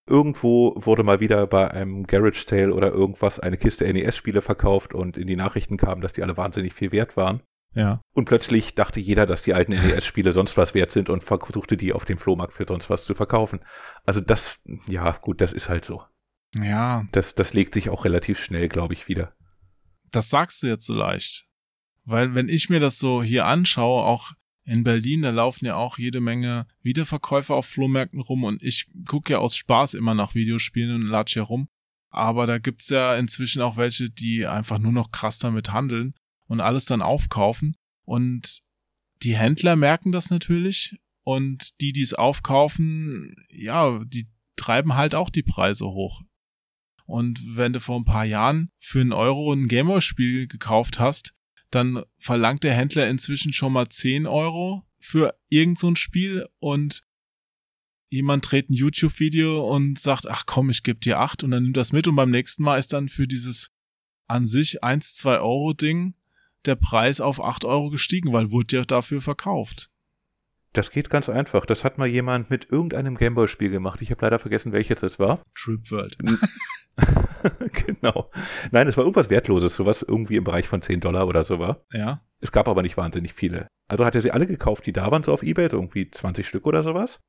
Irgendwo wurde mal wieder bei einem Garage Sale oder irgendwas eine Kiste NES-Spiele verkauft und in die Nachrichten kam, dass die alle wahnsinnig viel wert waren. Ja. Und plötzlich dachte jeder, dass die alten NES-Spiele sonst was wert sind und versuchte die auf dem Flohmarkt für sonst was zu verkaufen. Also das, ja, gut, das ist halt so. Ja, Das, das legt sich auch relativ schnell, glaube ich, wieder. das sagst du jetzt so leicht. Weil wenn ich mir das so hier anschaue, auch in Berlin, da laufen ja auch jede Menge Wiederverkäufer auf Flohmärkten rum und ich gucke ja aus Spaß immer nach Videospielen und latsch hier rum. Aber da gibt's ja inzwischen auch welche, die einfach nur noch krass damit handeln. und alles dann aufkaufen. Und die Händler merken das natürlich und die, die es aufkaufen, ja, die treiben halt auch die Preise hoch. Und wenn du vor ein paar Jahren für einen Euro ein Gameboy-Spiel gekauft hast, dann verlangt der Händler inzwischen schon mal 10 Euro für irgend so ein Spiel und jemand dreht ein YouTube-Video und sagt, ach komm, ich gebe dir 8 und dann nimmt das mit und beim nächsten Mal ist dann für dieses an sich 1, 2 Euro Ding der Preis auf 8 Euro gestiegen, weil wurde ja dafür verkauft. Das geht ganz einfach. Das hat mal jemand mit irgendeinem Gameboy-Spiel gemacht. Ich habe leider vergessen, welches es war. Trip World. [laughs] genau. Nein, es war irgendwas Wertloses, sowas irgendwie im Bereich von 10 Dollar oder so war. Ja. Es gab aber nicht wahnsinnig viele. Also hat er sie alle gekauft, die da waren, so auf Ebay, so irgendwie 20 Stück oder sowas.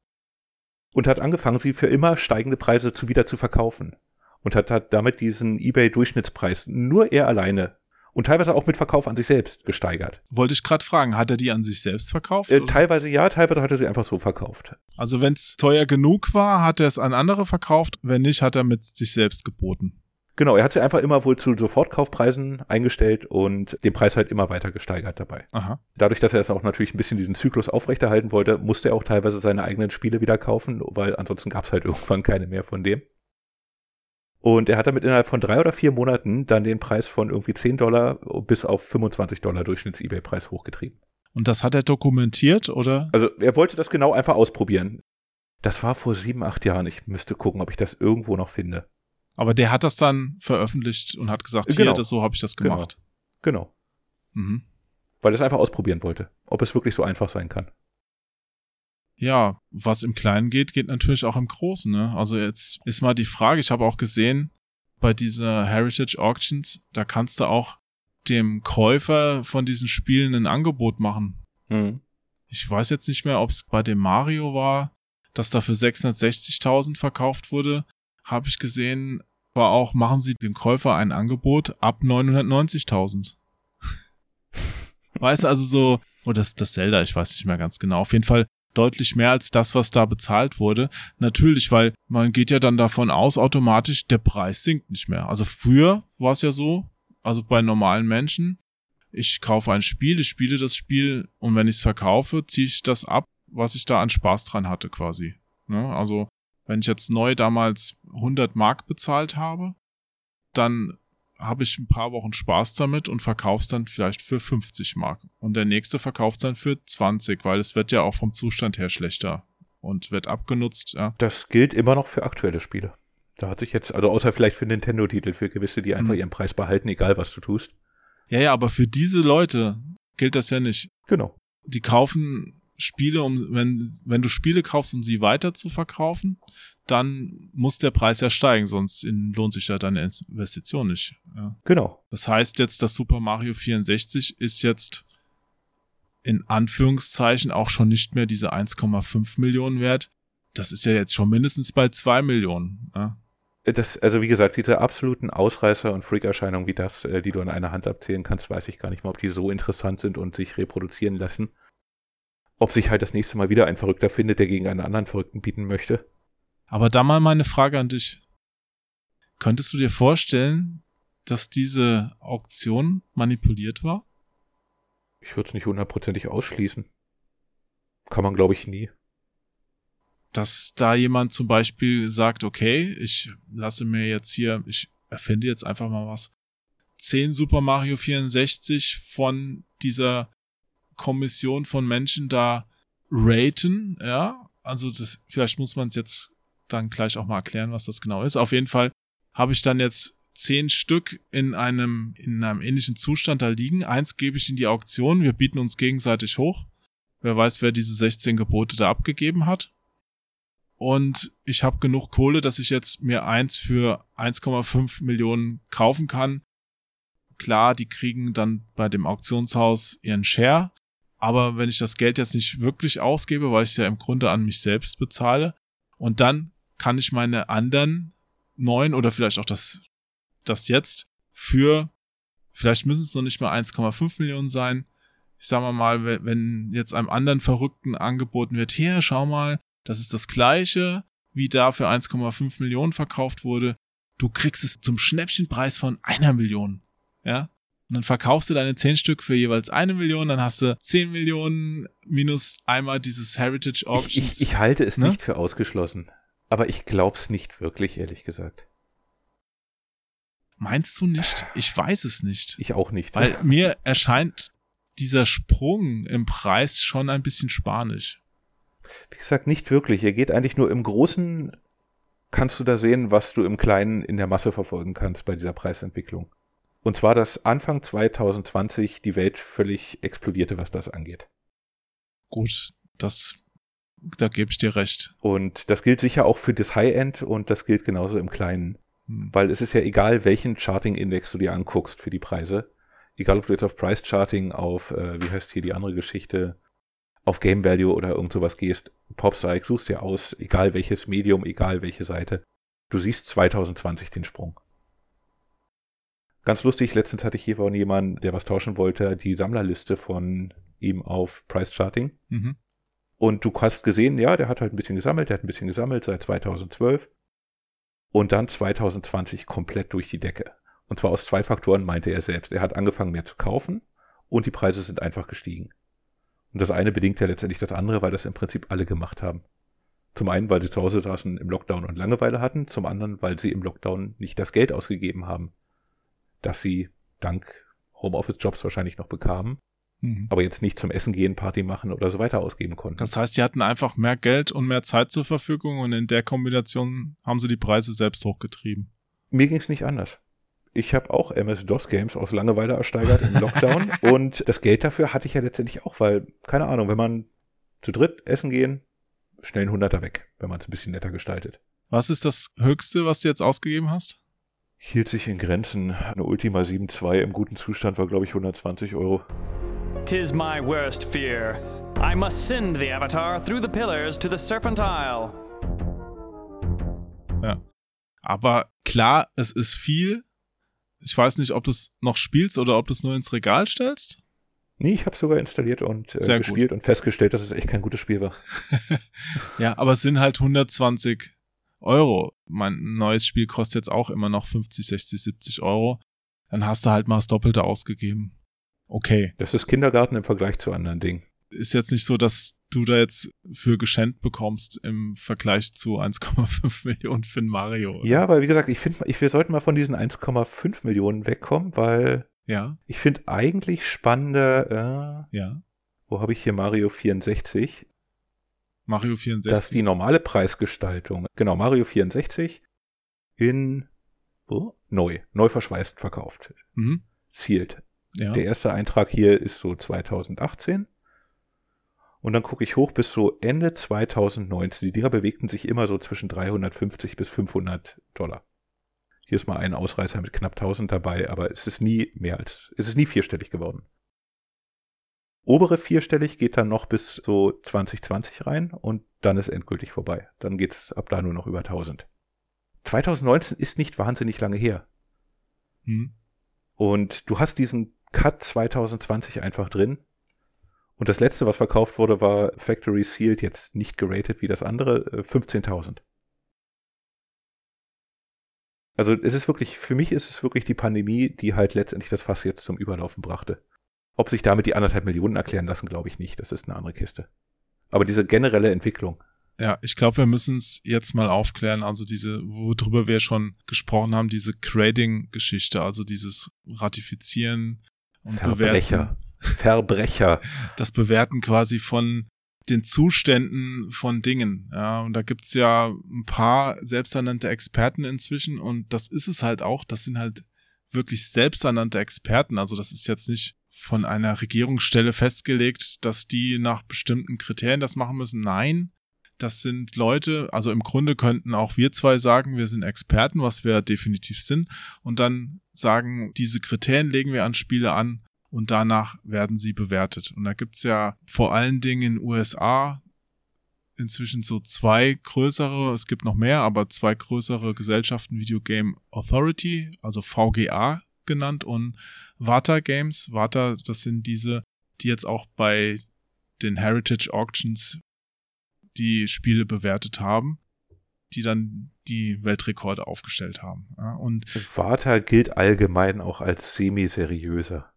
Und hat angefangen, sie für immer steigende Preise zu wieder zu verkaufen. Und hat, hat damit diesen Ebay-Durchschnittspreis nur er alleine und teilweise auch mit Verkauf an sich selbst gesteigert. Wollte ich gerade fragen, hat er die an sich selbst verkauft? Äh, teilweise ja, teilweise hat er sie einfach so verkauft. Also wenn es teuer genug war, hat er es an andere verkauft, wenn nicht, hat er mit sich selbst geboten. Genau, er hat sie einfach immer wohl zu Sofortkaufpreisen eingestellt und den Preis halt immer weiter gesteigert dabei. Aha. Dadurch, dass er es auch natürlich ein bisschen diesen Zyklus aufrechterhalten wollte, musste er auch teilweise seine eigenen Spiele wieder kaufen, weil ansonsten gab es halt [laughs] irgendwann keine mehr von dem. Und er hat damit innerhalb von drei oder vier Monaten dann den Preis von irgendwie 10 Dollar bis auf 25 Dollar Durchschnitts-Ebay-Preis hochgetrieben. Und das hat er dokumentiert, oder? Also er wollte das genau einfach ausprobieren. Das war vor sieben, acht Jahren. Ich müsste gucken, ob ich das irgendwo noch finde. Aber der hat das dann veröffentlicht und hat gesagt, hier, Genau. das, so habe ich das gemacht. Genau. Mhm. Weil er es einfach ausprobieren wollte, ob es wirklich so einfach sein kann. Ja, was im Kleinen geht, geht natürlich auch im Großen. Ne? Also jetzt ist mal die Frage, ich habe auch gesehen, bei dieser Heritage Auctions, da kannst du auch dem Käufer von diesen Spielen ein Angebot machen. Mhm. Ich weiß jetzt nicht mehr, ob es bei dem Mario war, dass da für 660.000 verkauft wurde. Habe ich gesehen, war auch, machen Sie dem Käufer ein Angebot ab 990.000. [laughs] weißt du, also so, oder das, das Zelda, ich weiß nicht mehr ganz genau. Auf jeden Fall deutlich mehr als das, was da bezahlt wurde. Natürlich, weil man geht ja dann davon aus, automatisch, der Preis sinkt nicht mehr. Also früher war es ja so, also bei normalen Menschen, ich kaufe ein Spiel, ich spiele das Spiel und wenn ich es verkaufe, ziehe ich das ab, was ich da an Spaß dran hatte quasi. Ne? Also wenn ich jetzt neu damals 100 Mark bezahlt habe, dann habe ich ein paar Wochen Spaß damit und verkaufe es dann vielleicht für 50 Mark. Und der nächste verkauft dann für 20, weil es wird ja auch vom Zustand her schlechter und wird abgenutzt. Ja. Das gilt immer noch für aktuelle Spiele. Da hat sich jetzt, also außer vielleicht für Nintendo-Titel, für gewisse, die einfach Mhm. ihren Preis behalten, egal was du tust. ja, ja, aber für diese Leute gilt das ja nicht. Genau. die kaufen Spiele, um wenn wenn du Spiele kaufst, um sie weiter zu verkaufen, dann muss der Preis ja steigen, sonst in, lohnt sich ja deine Investition nicht. Ja. Genau. Das heißt jetzt, das Super Mario 64 ist jetzt in Anführungszeichen auch schon nicht mehr diese 1,5 Millionen wert. Das ist ja jetzt schon mindestens bei 2 Millionen. Ja. Das, also wie gesagt, diese absoluten Ausreißer und Freak-Erscheinungen wie das, äh, die du an einer Hand abzählen kannst, weiß ich gar nicht mal, ob die so interessant sind und sich reproduzieren lassen. Ob sich halt das nächste Mal wieder ein Verrückter findet, der gegen einen anderen Verrückten bieten möchte. Aber da mal meine Frage an dich. Könntest du dir vorstellen, dass diese Auktion manipuliert war? Ich würde es nicht hundertprozentig ausschließen. Kann man, glaube ich, nie. dass da jemand zum Beispiel sagt, okay, ich lasse mir jetzt hier, ich erfinde jetzt einfach mal was, 10 Super Mario 64 von dieser Kommission von Menschen da raten, ja, also das, vielleicht muss man es jetzt dann gleich auch mal erklären, was das genau ist. Auf jeden Fall habe ich dann jetzt zehn Stück in einem, in einem ähnlichen Zustand da liegen. Eins gebe ich in die Auktion, wir bieten uns gegenseitig hoch. Wer weiß, wer diese 16 Gebote da abgegeben hat und ich habe genug Kohle, dass ich jetzt mir eins für 1,5 Millionen kaufen kann. Klar, die kriegen dann bei dem Auktionshaus ihren Share, aber wenn ich das Geld jetzt nicht wirklich ausgebe, weil ich es ja im Grunde an mich selbst bezahle, und dann kann ich meine anderen neun oder vielleicht auch das, das jetzt für, vielleicht müssen es noch nicht mal 1,5 Millionen sein. Ich sag mal mal, wenn- jetzt einem anderen Verrückten angeboten wird, hier, schau mal, das ist das gleiche, wie da für 1,5 Millionen verkauft wurde. Du kriegst es zum Schnäppchenpreis von einer Million. Ja? Und dann verkaufst du deine 10 Stück für jeweils eine Million, dann hast du 10 Millionen minus einmal dieses Heritage Auctions. Ich, ich, ich halte es ne? nicht für ausgeschlossen. Aber ich glaub's nicht wirklich, ehrlich gesagt. Meinst du nicht? Ich weiß es nicht. Ich auch nicht. Weil [laughs] mir erscheint dieser Sprung im Preis schon ein bisschen spanisch. Wie gesagt, nicht wirklich. Er geht eigentlich nur im Großen, kannst du da sehen, was du im Kleinen in der Masse verfolgen kannst bei dieser Preisentwicklung. Und zwar, dass Anfang 2020 die Welt völlig explodierte, was das angeht. Gut, das, da gebe ich dir recht. Und das gilt sicher auch für das High-End und das gilt genauso im Kleinen. Hm. Weil es ist ja egal, welchen Charting-Index du dir anguckst für die Preise. Egal, ob du jetzt auf Price Charting, auf, äh, wie heißt hier die andere Geschichte, auf Game Value oder irgend sowas gehst, PopSpsych, suchst dir aus, egal welches Medium, egal welche Seite. Du siehst 2020 den Sprung. Ganz lustig, letztens hatte ich hier von jemandem, der was tauschen wollte, die Sammlerliste von ihm auf Price Charting. Mhm. Und du hast gesehen, ja, der hat halt ein bisschen gesammelt, der hat ein bisschen gesammelt seit 2012 und dann 2020 komplett durch die Decke. Und zwar aus zwei Faktoren, meinte er selbst. Er hat angefangen mehr zu kaufen und die Preise sind einfach gestiegen. Und das eine bedingt ja letztendlich das andere, weil das im Prinzip alle gemacht haben. Zum einen, weil sie zu Hause saßen im Lockdown und Langeweile hatten, zum anderen, weil sie im Lockdown nicht das Geld ausgegeben haben, das sie dank Homeoffice-Jobs wahrscheinlich noch bekamen, mhm. aber jetzt nicht zum Essen gehen, Party machen oder so weiter ausgeben konnten. Das heißt, sie hatten einfach mehr Geld und mehr Zeit zur Verfügung und in der Kombination haben sie die Preise selbst hochgetrieben. Mir ging es nicht anders. Ich habe auch MS-DOS-Games aus Langeweile ersteigert im Lockdown [laughs] und das Geld dafür hatte ich ja letztendlich auch, weil, keine Ahnung, wenn man zu dritt essen gehen, schnell ein Hunderter weg, wenn man es ein bisschen netter gestaltet. Was ist das Höchste, was du jetzt ausgegeben hast? Hielt sich in Grenzen. Eine Ultima 7.2 im guten Zustand war, glaube ich, 120 Euro. Tis my worst fear. I must send the Avatar through the pillars to the Serpent Isle. Ja. Aber klar, es ist viel. Ich weiß nicht, ob du es noch spielst oder ob du es nur ins Regal stellst. Nee, ich habe sogar installiert und äh, gespielt gut. und festgestellt, dass es echt kein gutes Spiel war. [laughs] ja, aber es sind halt 120 Euro. Mein neues Spiel kostet jetzt auch immer noch 50, 60, 70 Euro. Dann hast du halt mal das Doppelte ausgegeben okay. Das ist Kindergarten im Vergleich zu anderen Dingen. Ist jetzt nicht so, dass du da jetzt für geschenkt bekommst im Vergleich zu 1,5 [laughs] Millionen für Mario. Oder? Ja, aber wie gesagt, ich finde, wir sollten mal von diesen 1,5 Millionen wegkommen, weil ja. ich finde eigentlich spannender, äh, ja. wo habe ich hier Mario 64? Mario 64. Dass die normale Preisgestaltung, genau, Mario 64 in wo? neu, neu verschweißt verkauft. Mhm. Zielt ja. Der erste Eintrag hier ist so 2018. Und dann gucke ich hoch bis so Ende 2019. Die Dinger bewegten sich immer so zwischen 350 bis 500 Dollar. Hier ist mal ein Ausreißer mit knapp 1000 dabei, aber es ist nie mehr als, es ist nie vierstellig geworden. Obere vierstellig geht dann noch bis so 2020 rein und dann ist endgültig vorbei. Dann geht's ab da nur noch über 1000. 2019 ist nicht wahnsinnig lange her. Hm. Und du hast diesen Cut 2020 einfach drin. Und das letzte, was verkauft wurde, war Factory Sealed, jetzt nicht geratet wie das andere, 15.000. Äh, also es ist wirklich, für mich ist es wirklich die Pandemie, die halt letztendlich das Fass jetzt zum Überlaufen brachte. Ob sich damit die anderthalb Millionen erklären lassen, glaube ich nicht. Das ist eine andere Kiste. Aber diese generelle Entwicklung. Ja, ich glaube, wir müssen es jetzt mal aufklären. Also diese, worüber wir schon gesprochen haben, diese Grading-Geschichte, also dieses Ratifizieren und Verbrecher. Bewerten, Verbrecher. [laughs] Das Bewerten quasi von den Zuständen von Dingen. Ja, und da gibt's ja ein paar selbsternannte Experten inzwischen und das ist es halt auch. Das sind halt wirklich selbsternannte Experten. Also das ist jetzt nicht von einer Regierungsstelle festgelegt, dass die nach bestimmten Kriterien das machen müssen. Nein, das sind Leute, also im Grunde könnten auch wir zwei sagen, wir sind Experten, was wir definitiv sind, und dann sagen, diese Kriterien legen wir an Spiele an und danach werden sie bewertet. Und da gibt's ja vor allen Dingen in USA inzwischen so zwei größere, es gibt noch mehr, aber zwei größere Gesellschaften, Video Game Authority, also VGA genannt und Vata Games. Vata, das sind diese, die jetzt auch bei den Heritage Auctions die Spiele bewertet haben, die dann die Weltrekorde aufgestellt haben. Ja, und Vata gilt allgemein auch als semi-seriöser.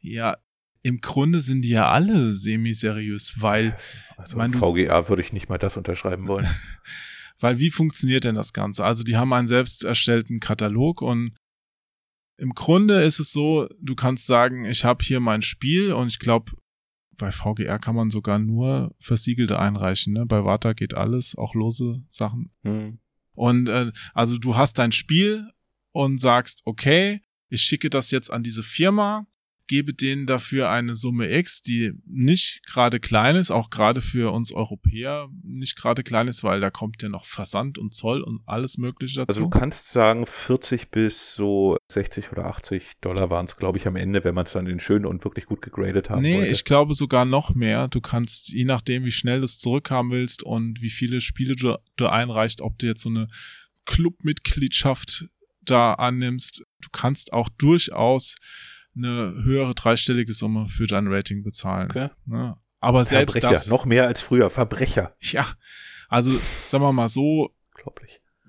Ja, im Grunde sind die ja alle semi-seriös, weil also mein, VGA würde ich nicht mal das unterschreiben wollen. [laughs] weil wie funktioniert denn das Ganze? Also die haben einen selbst erstellten Katalog und im Grunde ist es so, du kannst sagen, ich habe hier mein Spiel und ich glaube, bei VGR kann man sogar nur versiegelte einreichen. Ne? Bei Vata geht alles, auch lose Sachen. Mhm. Und äh, also du hast dein Spiel und sagst, okay, ich schicke das jetzt an diese Firma gebe denen dafür eine Summe X, die nicht gerade klein ist, auch gerade für uns Europäer nicht gerade klein ist, weil da kommt ja noch Versand und Zoll und alles Mögliche dazu. Also du kannst sagen, 40 bis so 60 oder 80 Dollar waren es, glaube ich, am Ende, wenn man es dann in schön und wirklich gut gegradet haben Nee, wollte. ich glaube sogar noch mehr. Du kannst, je nachdem, wie schnell du es zurückhaben willst und wie viele Spiele du, du einreichst, ob du jetzt so eine Clubmitgliedschaft da annimmst, du kannst auch durchaus eine höhere dreistellige Summe für dein Rating bezahlen. Okay. Ne? Aber selbst Verbrecher, das. Noch mehr als früher, Verbrecher. Ja, also sagen wir mal so,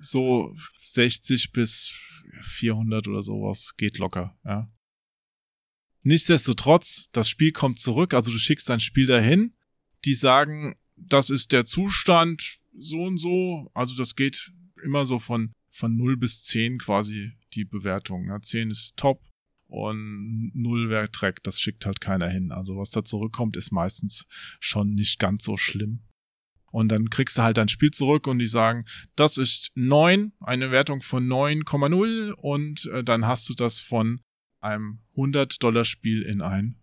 so 60 bis 400 oder sowas geht locker, ja. Nichtsdestotrotz, das Spiel kommt zurück, also du schickst dein Spiel dahin, die sagen, das ist der Zustand, so und so, also das geht immer so von, von 0 bis 10 quasi die Bewertung. Ja. 10 ist top, und null wäre Dreck, das schickt halt keiner hin. Also was da zurückkommt, ist meistens schon nicht ganz so schlimm. Und dann kriegst du halt dein Spiel zurück und die sagen, das ist 9, eine Wertung von 9,0 und äh, dann hast du das von einem 100-Dollar-Spiel in ein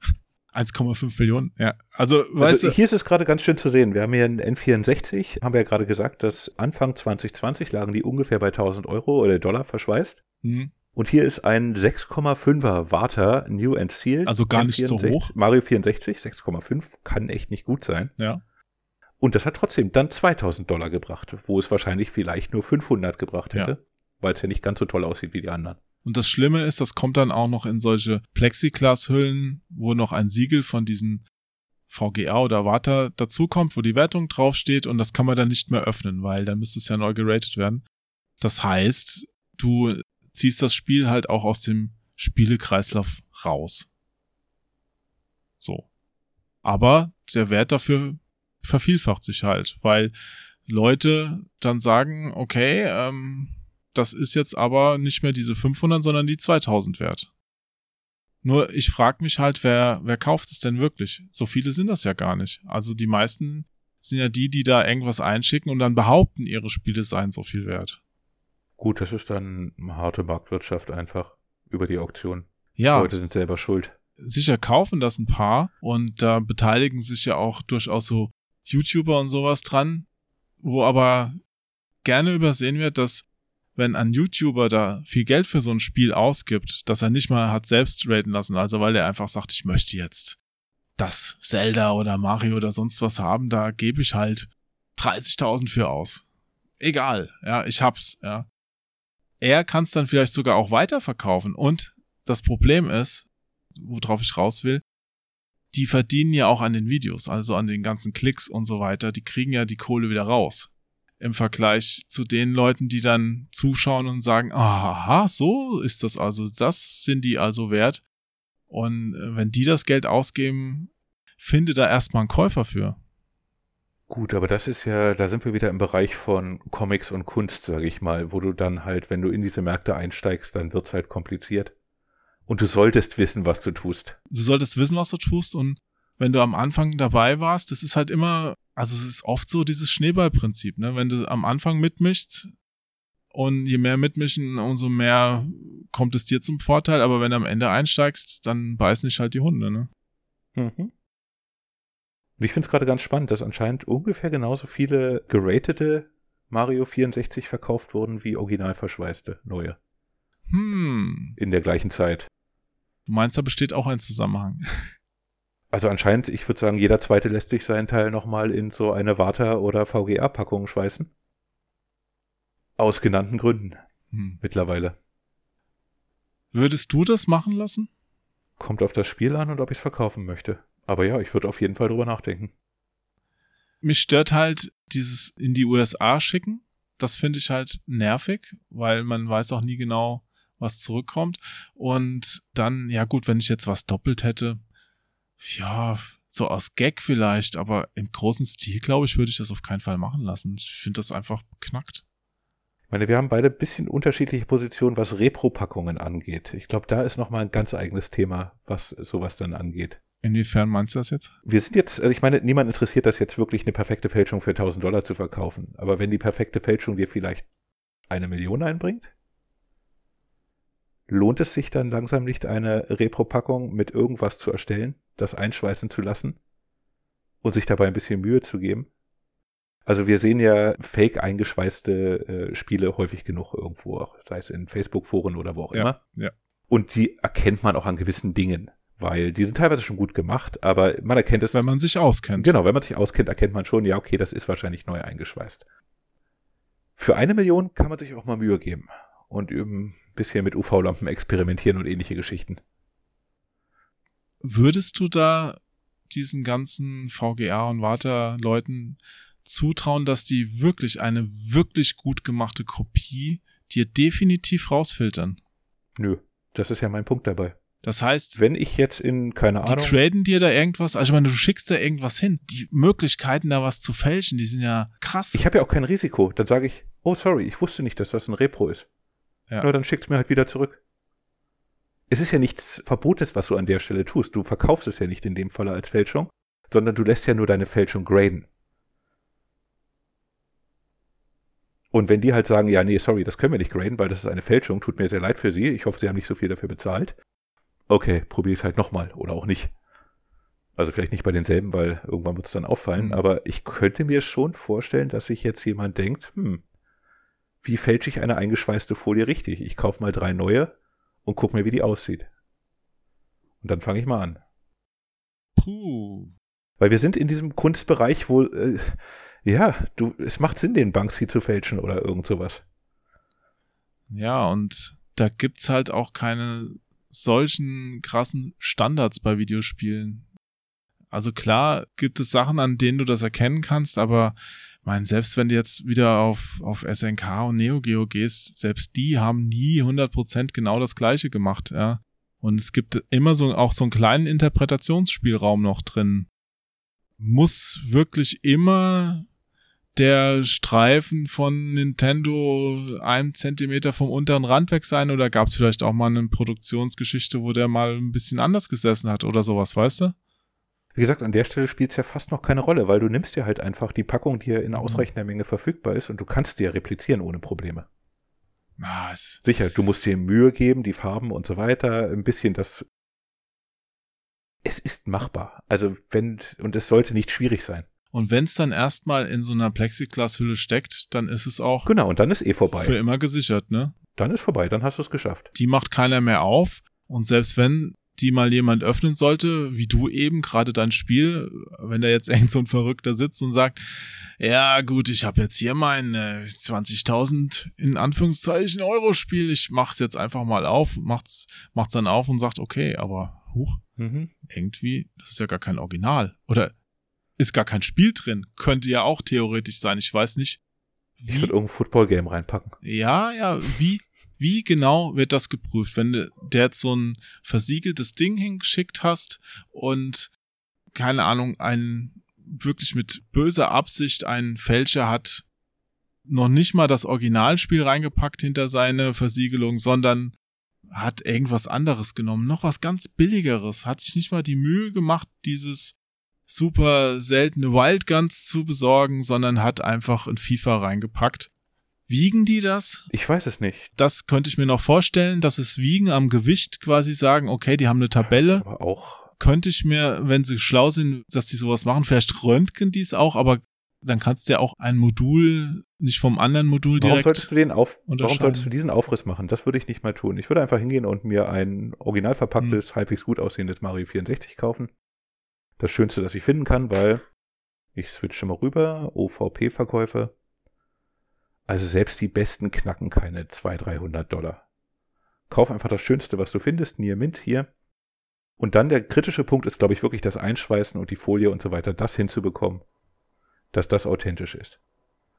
[laughs] 1,5 Millionen, ja. Also, also weißt du. Hier ist es gerade ganz schön zu sehen. Wir haben hier einen N64, haben wir ja gerade gesagt, dass Anfang 2020 lagen die ungefähr bei 1000 Euro oder Dollar verschweißt. Mhm. Und hier ist ein 6,5er Warter New and Sealed. Also gar nicht so hoch. Mario 64, 6,5 kann echt nicht gut sein. Ja. Und das hat trotzdem dann 2000 Dollar gebracht, wo es wahrscheinlich vielleicht nur 500 gebracht hätte, ja. weil es ja nicht ganz so toll aussieht wie die anderen. Und das Schlimme ist, das kommt dann auch noch in solche Plexiglas-Hüllen, wo noch ein Siegel von diesen VGA oder Warta dazukommt, wo die Wertung draufsteht und das kann man dann nicht mehr öffnen, weil dann müsste es ja neu geratet werden. Das heißt, du ziehst das Spiel halt auch aus dem Spielekreislauf raus. So. Aber der Wert dafür vervielfacht sich halt, weil Leute dann sagen, okay, ähm, das ist jetzt aber nicht mehr diese 500, sondern die 2000 wert. Nur ich frage mich halt, wer, wer kauft es denn wirklich? So viele sind das ja gar nicht. Also die meisten sind ja die, die da irgendwas einschicken und dann behaupten, ihre Spiele seien so viel wert. Gut, das ist dann harte Marktwirtschaft einfach über die Auktion. Ja. Leute sind selber schuld. Sicher kaufen das ein paar und da beteiligen sich ja auch durchaus so YouTuber und sowas dran, wo aber gerne übersehen wird, dass wenn ein YouTuber da viel Geld für so ein Spiel ausgibt, dass er nicht mal hat selbst raten lassen, also weil er einfach sagt, ich möchte jetzt das Zelda oder Mario oder sonst was haben, da gebe ich halt 30.000 für aus. Egal, ja, ich hab's, ja er kann es dann vielleicht sogar auch weiterverkaufen. Und das Problem ist, worauf ich raus will, die verdienen ja auch an den Videos, also an den ganzen Klicks und so weiter. Die kriegen ja die Kohle wieder raus. Im Vergleich zu den Leuten, die dann zuschauen und sagen, aha, so ist das also, das sind die also wert. Und äh, wenn die das Geld ausgeben, finde da erstmal einen Käufer für. Gut, aber das ist ja, da sind wir wieder im Bereich von Comics und Kunst, sage ich mal, wo du dann halt, wenn du in diese Märkte einsteigst, dann wird's halt kompliziert. Und du solltest wissen, was du tust. Du solltest wissen, was du tust und wenn du am Anfang dabei warst, das ist halt immer, also es ist oft so dieses Schneeballprinzip, ne? Wenn du am Anfang mitmischst und je mehr mitmischen, umso mehr kommt es dir zum Vorteil, aber wenn du am Ende einsteigst, dann beißen nicht halt die Hunde, ne? Mhm. Und ich finde es gerade ganz spannend, dass anscheinend ungefähr genauso viele geratete Mario 64 verkauft wurden wie original verschweißte neue. Hm. In der gleichen Zeit. Du meinst, da besteht auch ein Zusammenhang. Also anscheinend, ich würde sagen, jeder zweite lässt sich seinen Teil nochmal in so eine Warta- oder VGA-Packung schweißen. Aus genannten Gründen. Hm. Mittlerweile. Würdest du das machen lassen? Kommt auf das Spiel an und ob ich es verkaufen möchte. Aber ja, ich würde auf jeden Fall drüber nachdenken. Mich stört halt dieses in die USA schicken. Das finde ich halt nervig, weil man weiß auch nie genau, was zurückkommt. Und dann, ja gut, wenn ich jetzt was doppelt hätte, ja, so aus Gag vielleicht, aber im großen Stil, glaube ich, würde ich das auf keinen Fall machen lassen. Ich finde das einfach knackt. Ich meine, wir haben beide ein bisschen unterschiedliche Positionen, was Repro-Packungen angeht. Ich glaube, da ist nochmal ein ganz eigenes Thema, was sowas dann angeht. Inwiefern meinst du das jetzt? Wir sind jetzt, also ich meine, niemand interessiert das jetzt wirklich, eine perfekte Fälschung für 1000 Dollar zu verkaufen. Aber wenn die perfekte Fälschung dir vielleicht eine Million einbringt, lohnt es sich dann langsam nicht, eine Repro-Packung mit irgendwas zu erstellen, das einschweißen zu lassen und sich dabei ein bisschen Mühe zu geben? Also wir sehen ja fake eingeschweißte äh, Spiele häufig genug irgendwo, sei es in Facebook-Foren oder wo auch Ja, immer. ja. Und die erkennt man auch an gewissen Dingen, weil die sind teilweise schon gut gemacht, aber man erkennt es. Wenn man sich auskennt. Genau, wenn man sich auskennt, erkennt man schon, ja, okay, das ist wahrscheinlich neu eingeschweißt. Für eine Million kann man sich auch mal Mühe geben und ein bisschen mit UV-Lampen experimentieren und ähnliche Geschichten. Würdest du da diesen ganzen VGA und Warta-Leuten zutrauen, dass die wirklich eine wirklich gut gemachte Kopie dir definitiv rausfiltern? Nö, das ist ja mein Punkt dabei. Das heißt, Wenn ich jetzt in, keine die Ahnung, graden dir da irgendwas, also ich meine, du schickst da irgendwas hin. Die Möglichkeiten, da was zu fälschen, die sind ja krass. ich habe ja auch kein Risiko, dann sage ich, oh sorry, ich wusste nicht, dass das ein Repro ist. Ja. Nur dann schickt's mir halt wieder zurück. Es ist ja nichts Verbotes, was du an der Stelle tust. Du verkaufst es ja nicht in dem Falle als Fälschung, sondern du lässt ja nur deine Fälschung graden. Und wenn die halt sagen, ja, nee, sorry, das können wir nicht graden, weil das ist eine Fälschung, tut mir sehr leid für sie, ich hoffe, sie haben nicht so viel dafür bezahlt. Okay, probier es halt nochmal oder auch nicht. Also vielleicht nicht bei denselben, weil irgendwann wird es dann auffallen, Mhm. aber ich könnte mir schon vorstellen, dass sich jetzt jemand denkt, hm, wie fälsche ich eine eingeschweißte Folie richtig? Ich kaufe mal drei neue und guck mir, wie die aussieht. Und dann fange ich mal an. Puh. Weil wir sind in diesem Kunstbereich, wo, äh, ja, du, es macht Sinn, den Banksy zu fälschen oder irgend sowas. Ja, und da gibt's halt auch keine solchen krassen Standards bei Videospielen. Also klar gibt es Sachen, an denen du das erkennen kannst, aber mein, selbst wenn du jetzt wieder auf, auf SNK und Neo Geo gehst, selbst die haben nie 100% genau das gleiche gemacht, ja. Und es gibt immer so, auch so einen kleinen Interpretationsspielraum noch drin. Muss wirklich immer der Streifen von Nintendo einen Zentimeter vom unteren Rand weg sein oder gab es vielleicht auch mal eine Produktionsgeschichte, wo der mal ein bisschen anders gesessen hat oder sowas, weißt du? Wie gesagt, an der Stelle spielt es ja fast noch keine Rolle, weil du nimmst dir halt einfach die Packung, die ja in ausreichender Menge verfügbar ist und du kannst die ja replizieren ohne Probleme. Es, Sicher, du musst dir Mühe geben, die Farben und so weiter, ein bisschen das. Es ist machbar. Also wenn, und es sollte nicht schwierig sein. Und wenn es dann erstmal in so einer Plexiglas-Hülle steckt, dann ist es auch Genau, und dann ist eh vorbei. für immer gesichert, ne? Dann ist vorbei, dann hast du es geschafft. Die macht keiner mehr auf und selbst wenn die mal jemand öffnen sollte, wie du eben gerade dein Spiel, wenn da jetzt [laughs] irgend so ein Verrückter sitzt und sagt, ja gut, ich habe jetzt hier mein äh, 20.000 in Anführungszeichen Euro Spiel, ich mach's jetzt einfach mal auf, macht's macht's dann auf und sagt, okay, aber huch, Mhm. irgendwie, das ist ja gar kein Original oder ist gar kein Spiel drin, könnte ja auch theoretisch sein, ich weiß nicht. Ich Wie, würde irgendein Football-Game reinpacken. ja, ja, wie, wie genau wird das geprüft, wenn du der jetzt so ein versiegeltes Ding hingeschickt hast und keine Ahnung, ein wirklich mit böser Absicht ein Fälscher hat noch nicht mal das Originalspiel reingepackt hinter seine Versiegelung, sondern hat irgendwas anderes genommen, noch was ganz billigeres, hat sich nicht mal die Mühe gemacht, dieses super seltene Wildguns zu besorgen, sondern hat einfach ein FIFA reingepackt. Wiegen die das? Ich weiß es nicht. Das könnte ich mir noch vorstellen, dass es Wiegen am Gewicht quasi sagen, okay, die haben eine Tabelle. Aber auch. Könnte ich mir, wenn sie schlau sind, dass die sowas machen, vielleicht röntgen die es auch, aber dann kannst du ja auch ein Modul nicht vom anderen Modul Warum solltest direkt. du den auf, warum solltest du diesen Aufriss machen? Das würde ich nicht mal tun. Ich würde einfach hingehen und mir ein original verpacktes, Hm. halbwegs gut aussehendes Mario 64 kaufen. Das Schönste, das ich finden kann, weil ich switche mal rüber, OVP-Verkäufe. Also selbst die besten knacken keine 200, 300 Dollar. Kauf einfach das Schönste, was du findest, Nier Mint hier. Und dann der kritische Punkt ist, glaube ich, wirklich das Einschweißen und die Folie und so weiter, das hinzubekommen, dass das authentisch ist.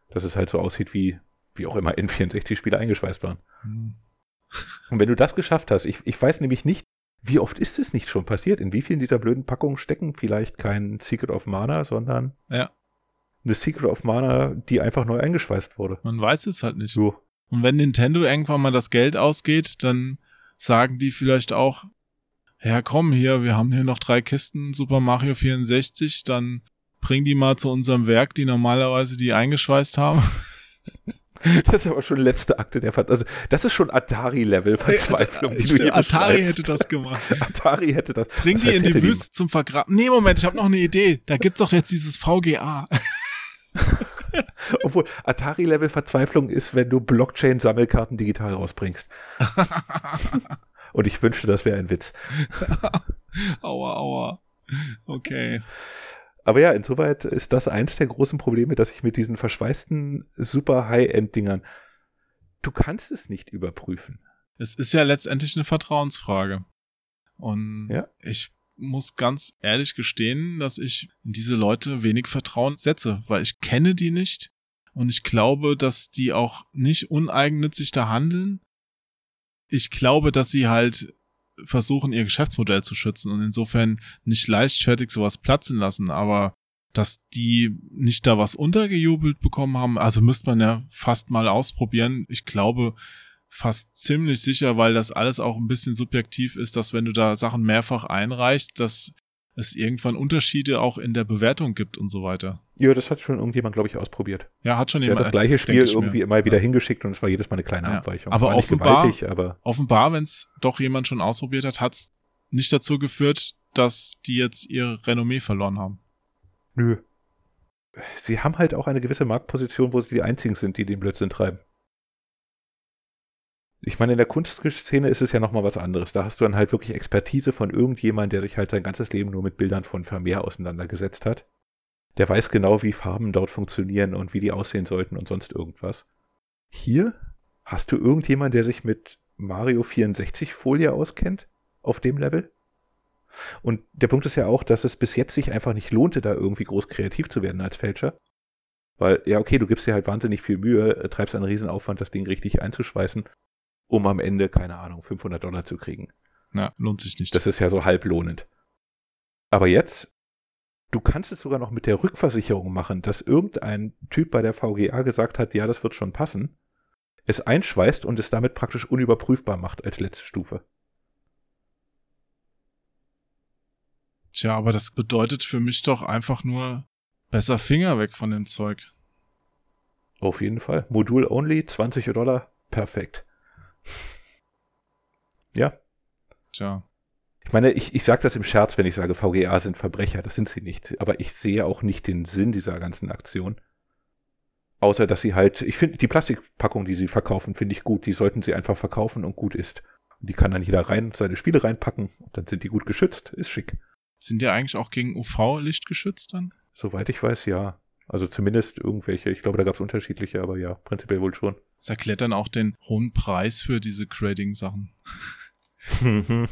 Dass es halt so aussieht wie wie auch immer N64-Spiele eingeschweißt waren. Mhm. Und wenn du das geschafft hast, ich, ich weiß nämlich nicht, wie oft ist es nicht schon passiert? In wie vielen dieser blöden Packungen stecken vielleicht kein Secret of Mana, sondern ja. eine Secret of Mana, die einfach neu eingeschweißt wurde. Man weiß es halt nicht. So. Und wenn Nintendo irgendwann mal das Geld ausgeht, dann sagen die vielleicht auch, ja komm hier, wir haben hier noch drei Kisten Super Mario 64, dann bring die mal zu unserem Werk, die normalerweise die eingeschweißt haben. [laughs] [laughs] Das ist aber schon letzte Akte der Ver also das ist schon Atari-Level Verzweiflung. Äh, du Atari hätte das gemacht. [laughs] Atari hätte das. Bring die in die Wüste zum Vergraben. Nee, Moment, ich habe noch eine Idee. Da gibt's doch jetzt dieses VGA. [laughs] Obwohl Atari-Level Verzweiflung ist, wenn du Blockchain-Sammelkarten digital rausbringst. Und ich wünschte, das wäre ein Witz. aua, aua. Okay. Aber ja, insoweit ist das eins der großen Probleme, dass ich mit diesen verschweißten super High-End-Dingern, du kannst es nicht überprüfen. Es ist ja letztendlich eine Vertrauensfrage. Und ja. ich muss ganz ehrlich gestehen, dass ich in diese Leute wenig Vertrauen setze, weil ich kenne die nicht und ich glaube, dass die auch nicht uneigennützig da handeln. Ich glaube, dass sie halt versuchen, ihr Geschäftsmodell zu schützen und insofern nicht leichtfertig sowas platzen lassen, aber dass die nicht da was untergejubelt bekommen haben, also müsste man ja fast mal ausprobieren. Ich glaube fast ziemlich sicher, weil das alles auch ein bisschen subjektiv ist, dass wenn du da Sachen mehrfach einreichst, dass es irgendwann Unterschiede auch in der Bewertung gibt und so weiter. Ja, das hat schon irgendjemand, glaube ich, ausprobiert. Ja, hat schon jemand. Der hat das gleiche Spiel irgendwie immer wieder ja. hingeschickt und es war jedes Mal eine kleine ja. Abweichung. Aber offenbar, aber offenbar, wenn es doch jemand schon ausprobiert hat, hat es nicht dazu geführt, dass die jetzt ihr Renommee verloren haben. Nö. Sie haben halt auch eine gewisse Marktposition, wo sie die einzigen sind, die den Blödsinn treiben. Ich meine, in der Kunstszene ist es ja nochmal was anderes. Da hast du dann halt wirklich Expertise von irgendjemand, der sich halt sein ganzes Leben nur mit Bildern von Vermeer auseinandergesetzt hat. Der weiß genau, wie Farben dort funktionieren und wie die aussehen sollten und sonst irgendwas. Hier hast du irgendjemand, der sich mit Mario 64 Folie auskennt? Auf dem Level? Und der Punkt ist ja auch, dass es bis jetzt sich einfach nicht lohnte, da irgendwie groß kreativ zu werden als Fälscher. Weil, ja, okay, du gibst dir halt wahnsinnig viel Mühe, treibst einen Riesenaufwand, das Ding richtig einzuschweißen um am Ende, keine Ahnung, 500 Dollar zu kriegen. Ja, lohnt sich nicht. Das ist ja so halblohnend. Aber jetzt, du kannst es sogar noch mit der Rückversicherung machen, dass irgendein Typ bei der VGA gesagt hat, ja, das wird schon passen, es einschweißt und es damit praktisch unüberprüfbar macht als letzte Stufe. Tja, aber das bedeutet für mich doch einfach nur besser Finger weg von dem Zeug. Auf jeden Fall. Modul only, 20 Dollar, perfekt. Ja. Tja. Ich meine, ich, ich sage das im Scherz, wenn ich sage, VGA sind Verbrecher. Das sind sie nicht. Aber ich sehe auch nicht den Sinn dieser ganzen Aktion. Außer, dass sie halt, ich finde, die Plastikpackung, die sie verkaufen, finde ich gut. Die sollten sie einfach verkaufen und gut ist. Und die kann dann jeder rein, seine Spiele reinpacken. Und dann sind die gut geschützt. Ist schick. Sind die eigentlich auch gegen UV-Licht geschützt dann? Soweit ich weiß, ja. Also zumindest irgendwelche. Ich glaube, da gab es unterschiedliche, aber ja, prinzipiell wohl schon. Das erklärt dann auch den hohen Preis für diese Grading-Sachen. [laughs]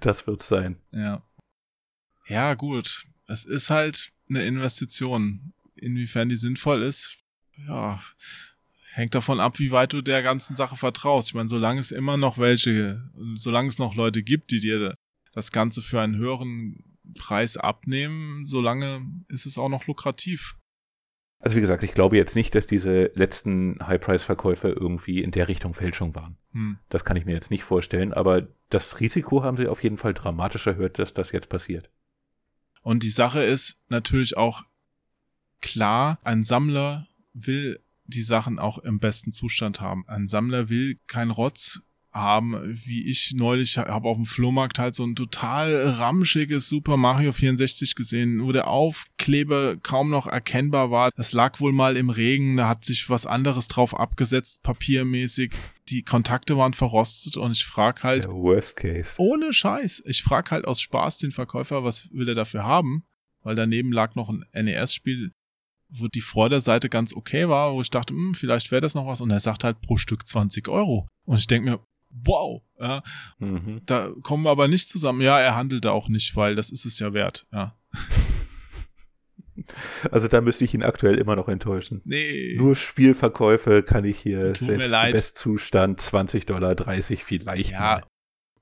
das wird sein. Ja. Ja, gut. Es ist halt eine Investition. Inwiefern die sinnvoll ist, ja, hängt davon ab, wie weit du der ganzen Sache vertraust. Ich meine, solange es immer noch welche, solange es noch Leute gibt, die dir das Ganze für einen höheren Preis abnehmen, solange ist es auch noch lukrativ. Also wie gesagt, ich glaube jetzt nicht, dass diese letzten High-Price-Verkäufe irgendwie in der Richtung Fälschung waren. Hm. Das kann ich mir jetzt nicht vorstellen, aber das Risiko haben sie auf jeden Fall dramatisch erhöht, dass das jetzt passiert. Und die Sache ist natürlich auch klar, ein Sammler will die Sachen auch im besten Zustand haben. Ein Sammler will kein Rotz haben, wie ich neulich habe auf dem Flohmarkt halt so ein total ramschiges Super Mario 64 gesehen, wo der Aufkleber kaum noch erkennbar war. Das lag wohl mal im Regen, da hat sich was anderes drauf abgesetzt, papiermäßig. Die Kontakte waren verrostet und ich frag halt, Der Worst Case. ohne Scheiß, ich frag halt aus Spaß den Verkäufer, was will er dafür haben? Weil daneben lag noch ein NES-Spiel, wo die Vorderseite ganz okay war, wo ich dachte, hm, vielleicht wäre das noch was. Und er sagt halt pro Stück 20 Euro. Und ich denke mir, wow. Ja. Mhm. Da kommen wir aber nicht zusammen. Ja, er handelte auch nicht, weil das ist es ja wert. Ja. [laughs] Also da müsste ich ihn aktuell immer noch enttäuschen. Nee. Nur Spielverkäufe kann ich hier Tut mir selbst leid. Bestzustand 20 Dollar, 30 vielleicht. Ja, mal.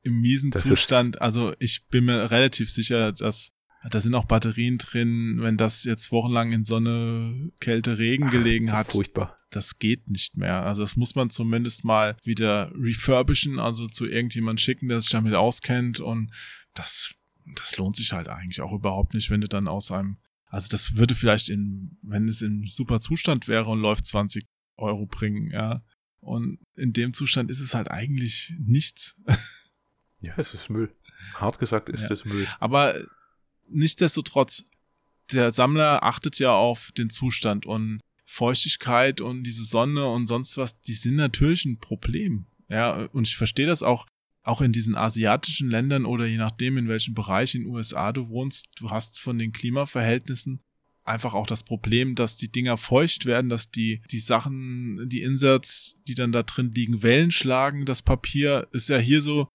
im miesen Das Zustand, also ich bin mir relativ sicher, dass da sind auch Batterien drin, wenn das jetzt wochenlang in Sonne, Kälte, Regen gelegen hat, Furchtbar. Das geht nicht mehr. Also das muss man zumindest mal wieder refurbischen, also zu irgendjemand schicken, der sich damit auskennt und das, das lohnt sich halt eigentlich auch überhaupt nicht, wenn du dann aus einem, also das würde vielleicht in, wenn es in super Zustand wäre und läuft 20 Euro bringen, ja. Und in dem Zustand ist es halt eigentlich nichts. [laughs] Ja, es ist Müll. Hart gesagt ist Ja. es Müll. Aber nichtsdestotrotz, der Sammler achtet ja auf den Zustand und Feuchtigkeit und diese Sonne und sonst was, die sind natürlich ein Problem. Ja, und ich verstehe das auch, auch in diesen asiatischen Ländern oder je nachdem, in welchem Bereich in den USA du wohnst, du hast von den Klimaverhältnissen einfach auch das Problem, dass die Dinger feucht werden, dass die, die Sachen, die Inserts, die dann da drin liegen, Wellen schlagen. Das Papier ist ja hier so,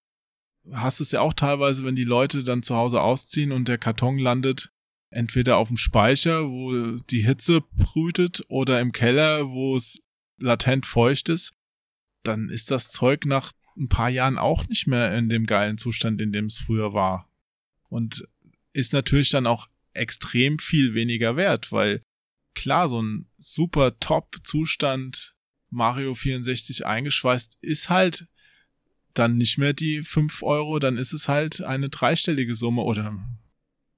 hast es ja auch teilweise, wenn die Leute dann zu Hause ausziehen und der Karton landet entweder auf dem Speicher, wo die Hitze brütet, oder im Keller, wo es latent feucht ist, dann ist das Zeug nach ein paar Jahren auch nicht mehr in dem geilen Zustand, in dem es früher war. Und ist natürlich dann auch extrem viel weniger wert, weil klar, so ein super Top-Zustand Mario 64 eingeschweißt ist halt dann nicht mehr die 5 Euro, dann ist es halt eine dreistellige Summe oder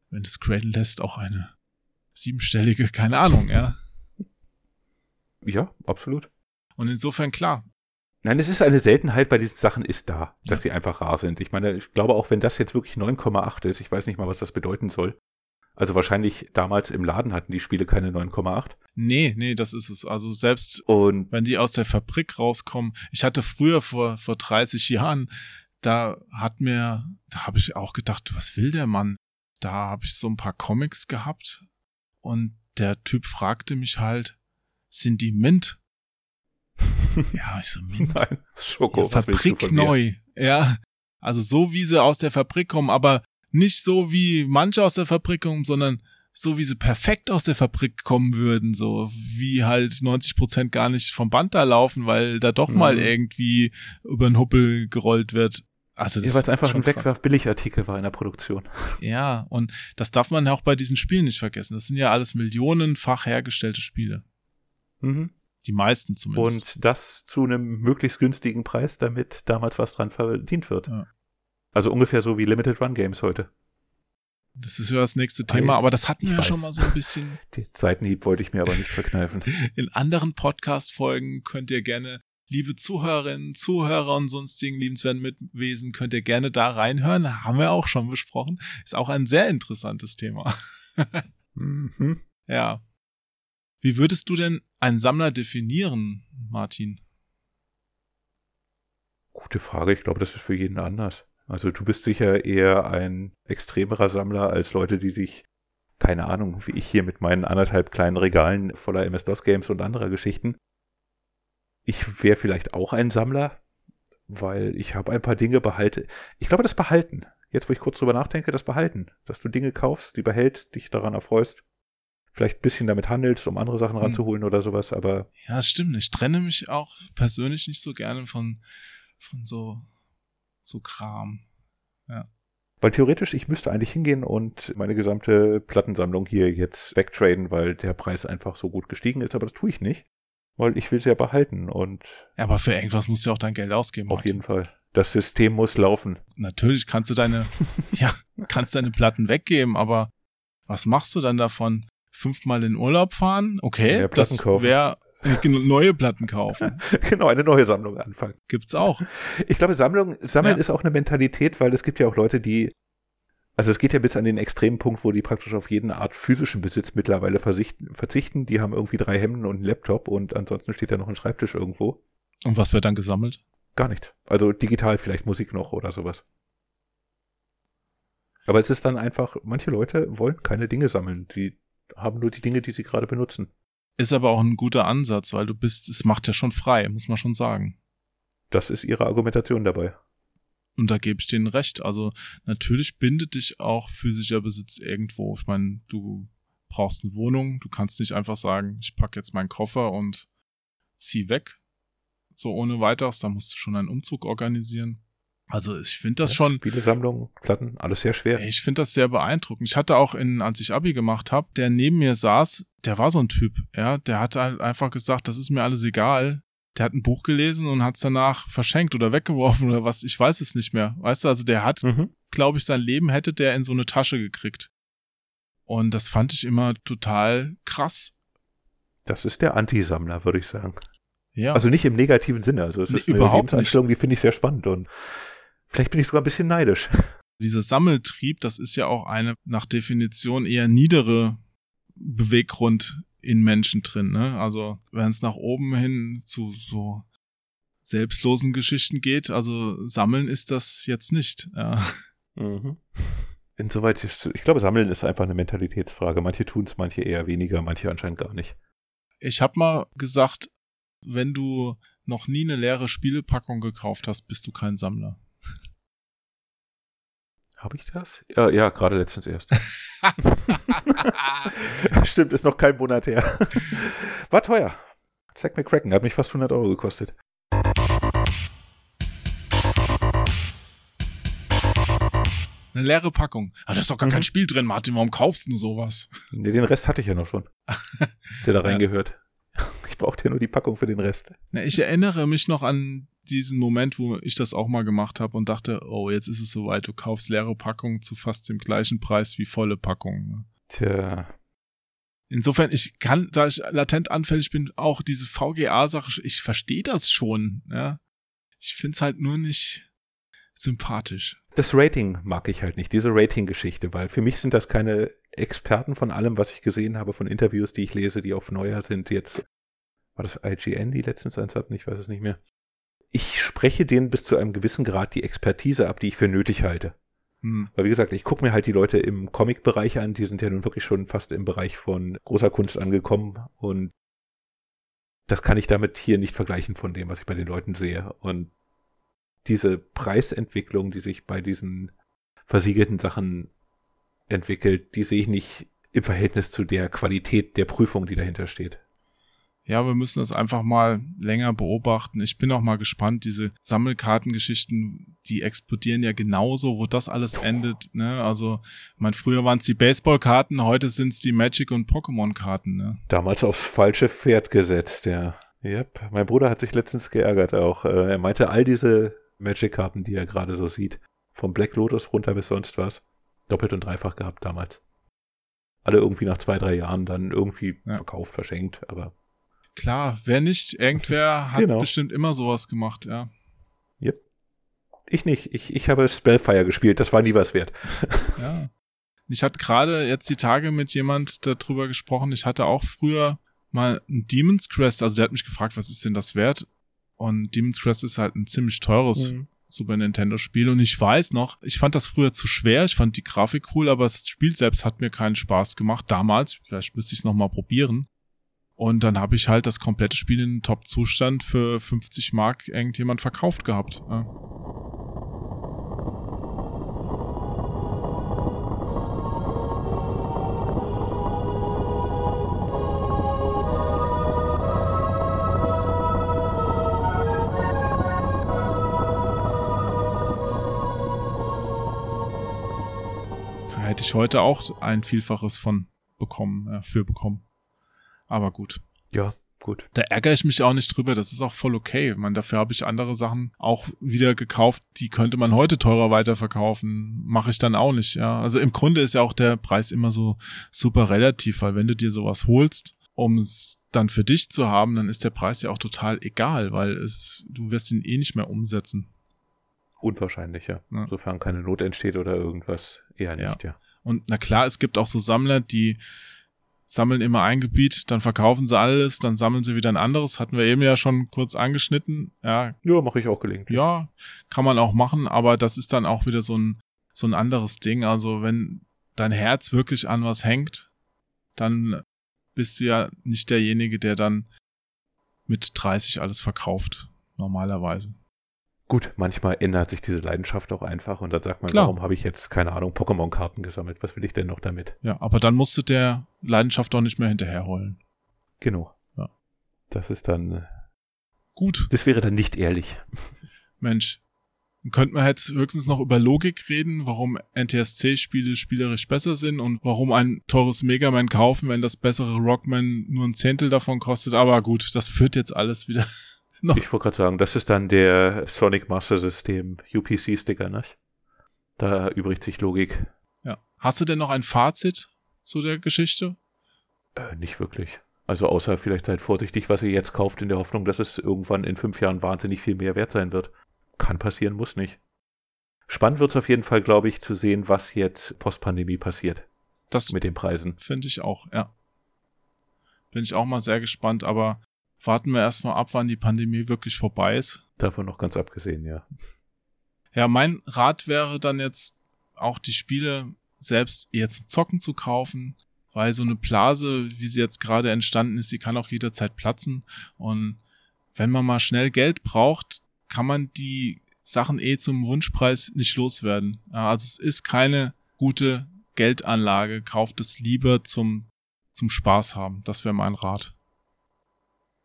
wenn das Cradle lässt, auch eine siebenstellige, keine Ahnung, ja. Ja, absolut. Und insofern klar, Nein, es ist eine Seltenheit bei diesen Sachen ist da, dass Ja. sie einfach rar sind. Ich meine, ich glaube auch, wenn das jetzt wirklich 9,8 ist, ich weiß nicht mal, was das bedeuten soll. Also wahrscheinlich damals im Laden hatten die Spiele keine 9,8. nee, nee, das ist es. Also selbst Und wenn die aus der Fabrik rauskommen. Ich hatte früher vor, vor 30 Jahren, da hat mir, da habe ich auch gedacht, was will der Mann? Da habe ich so ein paar Comics gehabt und der Typ fragte mich halt, sind die Mint? [laughs] ja, ich so, Mint. nein, Schoko. ja, Fabrik neu. Ja, also so wie sie aus der Fabrik kommen, aber nicht so wie manche aus der Fabrik kommen, sondern so wie sie perfekt aus der Fabrik kommen würden, so wie halt 90 Prozent gar nicht vom Band da laufen, weil da doch mal Mhm. irgendwie über den Huppel gerollt wird. Also Ja, das weil es einfach ein. Wegwerf-Billigartikel war in der Produktion. Ja, und das darf man auch bei diesen Spielen nicht vergessen. Das sind ja alles millionenfach hergestellte Spiele. Mhm. Die meisten zumindest. Und das zu einem möglichst günstigen Preis, damit damals was dran verdient wird. Ja. Also ungefähr so wie Limited Run Games heute. das ist ja das nächste Thema, aber das hatten wir ja schon mal so ein bisschen. Den Seitenhieb wollte ich mir aber nicht [laughs] verkneifen. In anderen Podcast-Folgen könnt ihr gerne, liebe Zuhörerinnen, Zuhörer und sonstigen liebenswerten Mitwesen, könnt ihr gerne da reinhören. Haben wir auch schon besprochen. Ist auch ein sehr interessantes Thema. [laughs] mhm. Ja. Wie würdest du denn einen Sammler definieren, Martin? Gute Frage. Ich glaube, das ist für jeden anders. Also du bist sicher eher ein extremerer Sammler als Leute, die sich, keine Ahnung, wie ich hier mit meinen anderthalb kleinen Regalen voller MS-DOS-Games und anderer Geschichten. Ich wäre vielleicht auch ein Sammler, weil ich habe ein paar Dinge behalte. Ich glaube, das Behalten. Jetzt, wo ich kurz drüber nachdenke, das Behalten. Dass du Dinge kaufst, die behältst, dich daran erfreust. Vielleicht ein bisschen damit handelst, um andere Sachen Hm. ranzuholen oder sowas, aber Ja, stimmt. Ich trenne mich auch persönlich nicht so gerne von, von so, so Kram. Weil theoretisch, ich müsste eigentlich hingehen und meine gesamte Plattensammlung hier jetzt wegtraden, weil der Preis einfach so gut gestiegen ist, aber das tue ich nicht. Weil ich will sie ja behalten und Ja, aber für irgendwas musst du ja auch dein Geld ausgeben. auf Martin. jeden Fall. Das System muss laufen. Natürlich kannst du deine, [laughs] ja, kannst deine Platten weggeben, aber was machst du dann davon? Fünfmal in Urlaub fahren? Okay, Neue Platten das kaufen. wäre neue Platten kaufen. [laughs] genau, eine neue Sammlung anfangen. Gibt's auch. Ich glaube, Sammlung, Sammeln Ja. ist auch eine Mentalität, weil es gibt ja auch Leute, die, also es geht ja bis an den extremen Punkt, wo die praktisch auf jeden Art physischen Besitz mittlerweile verzichten. Die haben irgendwie drei Hemden und einen Laptop und ansonsten steht da noch ein Schreibtisch irgendwo. Und was wird dann gesammelt? Gar nicht. Also digital vielleicht Musik noch oder sowas. Aber es ist dann einfach, manche Leute wollen keine Dinge sammeln. Die haben nur die Dinge, die sie gerade benutzen. Ist aber auch ein guter Ansatz, weil du bist, es macht ja schon frei, muss man schon sagen. Das ist ihre Argumentation dabei. Und da gebe ich denen recht. Also natürlich bindet dich auch physischer Besitz irgendwo. Ich meine, du brauchst eine Wohnung. Du kannst nicht einfach sagen, ich packe jetzt meinen Koffer und zieh weg. So ohne weiteres. Da musst du schon einen Umzug organisieren. Also ich finde das ja, schon. Spielesammlung, Platten, alles sehr schwer. Ich finde das sehr beeindruckend. Ich hatte auch in, als ich Abi gemacht habe, der neben mir saß, der war so ein Typ, ja, der hat halt einfach gesagt, das ist mir alles egal. Der hat ein Buch gelesen und hat es danach verschenkt oder weggeworfen oder was, ich weiß es nicht mehr. Weißt du, also der hat, mhm. glaube ich, sein Leben hätte der in so eine Tasche gekriegt. Und das fand ich immer total krass. Das ist der Anti-Sammler, würde ich sagen. Ja. Also nicht im negativen Sinne. Also es nee, ist eine überhaupt nicht. die finde ich sehr spannend und vielleicht bin ich sogar ein bisschen neidisch. Dieser Sammeltrieb, das ist ja auch eine nach Definition eher niedere Beweggrund in Menschen drin. Ne? Also wenn es nach oben hin zu so selbstlosen Geschichten geht, also sammeln ist das jetzt nicht. Ja. Mhm. Insoweit, ich glaube, Sammeln ist einfach eine Mentalitätsfrage. Manche tun es, manche eher weniger, manche anscheinend gar nicht. Ich habe mal gesagt, wenn du noch nie eine leere Spielepackung gekauft hast, bist du kein Sammler. Habe ich das? Ja, ja gerade letztens erst. [laughs] [laughs] Stimmt, ist noch kein Monat her. [laughs] War teuer. Zack McCracken hat mich fast 100 Euro gekostet. Eine leere Packung. Aber da ist doch gar mhm. kein Spiel drin, Martin. Warum kaufst du sowas? Nee, den Rest hatte ich ja noch schon. der da reingehört. Ich brauchte ja nur die Packung für den Rest. Na, ich erinnere mich noch an diesen Moment, wo ich das auch mal gemacht habe und dachte, oh, jetzt ist es soweit, du kaufst leere Packungen zu fast dem gleichen Preis wie volle Packungen. Tja. Insofern, ich kann, da ich latent anfällig bin, auch diese VGA-Sache, ich verstehe das schon, ja. Ich finde es halt nur nicht sympathisch. Das Rating mag ich halt nicht, diese Rating-Geschichte, weil für mich sind das keine Experten von allem, was ich gesehen habe, von Interviews, die ich lese, die auf Neuer sind. Jetzt war das IGN, die letztens eins hatten, ich weiß es nicht mehr ich spreche denen bis zu einem gewissen Grad die Expertise ab, die ich für nötig halte. Hm. Weil wie gesagt, ich gucke mir halt die Leute im Comic-Bereich an, die sind ja nun wirklich schon fast im Bereich von großer Kunst angekommen und das kann ich damit hier nicht vergleichen von dem, was ich bei den Leuten sehe. Und diese Preisentwicklung, die sich bei diesen versiegelten Sachen entwickelt, die sehe ich nicht im Verhältnis zu der Qualität der Prüfung, die dahinter steht ja, wir müssen das einfach mal länger beobachten. Ich bin auch mal gespannt, diese Sammelkartengeschichten, die explodieren ja genauso, wo das alles endet. Ne? Also, mein früher waren es die Baseballkarten, heute sind es die Magic- und Pokémon-Karten. Ne? Damals aufs falsche Pferd gesetzt, ja. Yep. Mein Bruder hat sich letztens geärgert auch. Äh, er meinte, all diese Magic-Karten, die er gerade so sieht, vom Black Lotus runter bis sonst was, doppelt und dreifach gehabt damals. Alle irgendwie nach zwei, drei Jahren dann irgendwie ja. verkauft, verschenkt, aber Klar, wer nicht, irgendwer hat genau. bestimmt immer sowas gemacht, ja. Yep. Ich nicht. Ich, ich habe Spellfire gespielt, das war nie was wert. [laughs] ja. Ich hatte gerade jetzt die Tage mit jemand darüber gesprochen. Ich hatte auch früher mal ein Demon's Crest, also der hat mich gefragt, was ist denn das wert? Und Demon's Crest ist halt ein ziemlich teures mhm. Super Nintendo Spiel und ich weiß noch, ich fand das früher zu schwer, ich fand die Grafik cool, aber das Spiel selbst hat mir keinen Spaß gemacht damals, vielleicht müsste ich es nochmal probieren. Und dann habe ich halt das komplette Spiel in Top-Zustand für 50 Mark irgendjemand verkauft gehabt. Ja. hätte ich heute auch ein Vielfaches von bekommen, äh, für bekommen. Aber gut. Ja, gut. Da ärgere ich mich auch nicht drüber, das ist auch voll okay. Man, dafür habe ich andere Sachen auch wieder gekauft, die könnte man heute teurer weiterverkaufen. Mache ich dann auch nicht, ja. Also im Grunde ist ja auch der Preis immer so super relativ, weil wenn du dir sowas holst, um es dann für dich zu haben, dann ist der Preis ja auch total egal, weil es, du wirst ihn eh nicht mehr umsetzen. Unwahrscheinlich, ja. ja. Sofern keine Not entsteht oder irgendwas, eher nicht, ja. ja. Und na klar, es gibt auch so Sammler, die sammeln immer ein Gebiet, dann verkaufen sie alles, dann sammeln sie wieder ein anderes. Hatten wir eben ja schon kurz angeschnitten. Ja, ja mache ich auch gelegentlich. Ja, kann man auch machen, aber das ist dann auch wieder so ein, so ein anderes Ding. Also wenn dein Herz wirklich an was hängt, dann bist du ja nicht derjenige, der dann mit 30 alles verkauft, normalerweise. Gut, manchmal ändert sich diese Leidenschaft auch einfach und dann sagt man, Klar. warum habe ich jetzt, keine Ahnung, Pokémon-Karten gesammelt? Was will ich denn noch damit? Ja, aber dann musst du der Leidenschaft auch nicht mehr hinterherholen. Genau. Ja. Das ist dann, äh, Gut, das wäre dann nicht ehrlich. [laughs] Mensch. Könnte man jetzt höchstens noch über Logik reden, warum NTSC-Spiele spielerisch besser sind und warum ein teures Mega Man kaufen, wenn das bessere Rockman nur ein Zehntel davon kostet. Aber gut, das führt jetzt alles wieder noch. Ich wollte gerade sagen, das ist dann der Sonic Master System UPC-Sticker, ne? Da übrigt sich Logik Ja. Hast du denn noch ein Fazit zu der Geschichte? äh, nicht wirklich. Also außer vielleicht seid vorsichtig, was ihr jetzt kauft, in der Hoffnung, dass es irgendwann in fünf Jahren wahnsinnig viel mehr wert sein wird. Kann passieren, muss nicht. Spannend wird es auf jeden Fall, glaube ich, zu sehen, was jetzt Postpandemie passiert Das mit den Preisen. finde ich auch, ja. Bin ich auch mal sehr gespannt, aber warten wir erstmal ab, wann die Pandemie wirklich vorbei ist. Davon noch ganz abgesehen, ja. Ja, mein Rat wäre dann jetzt auch die Spiele selbst eher zum Zocken zu kaufen, weil so eine Blase, wie sie jetzt gerade entstanden ist, die kann auch jederzeit platzen. Und wenn man mal schnell Geld braucht, kann man die Sachen eh zum Wunschpreis nicht loswerden. Also es ist keine gute Geldanlage. Kauft es lieber zum, zum Spaß haben. Das wäre mein Rat.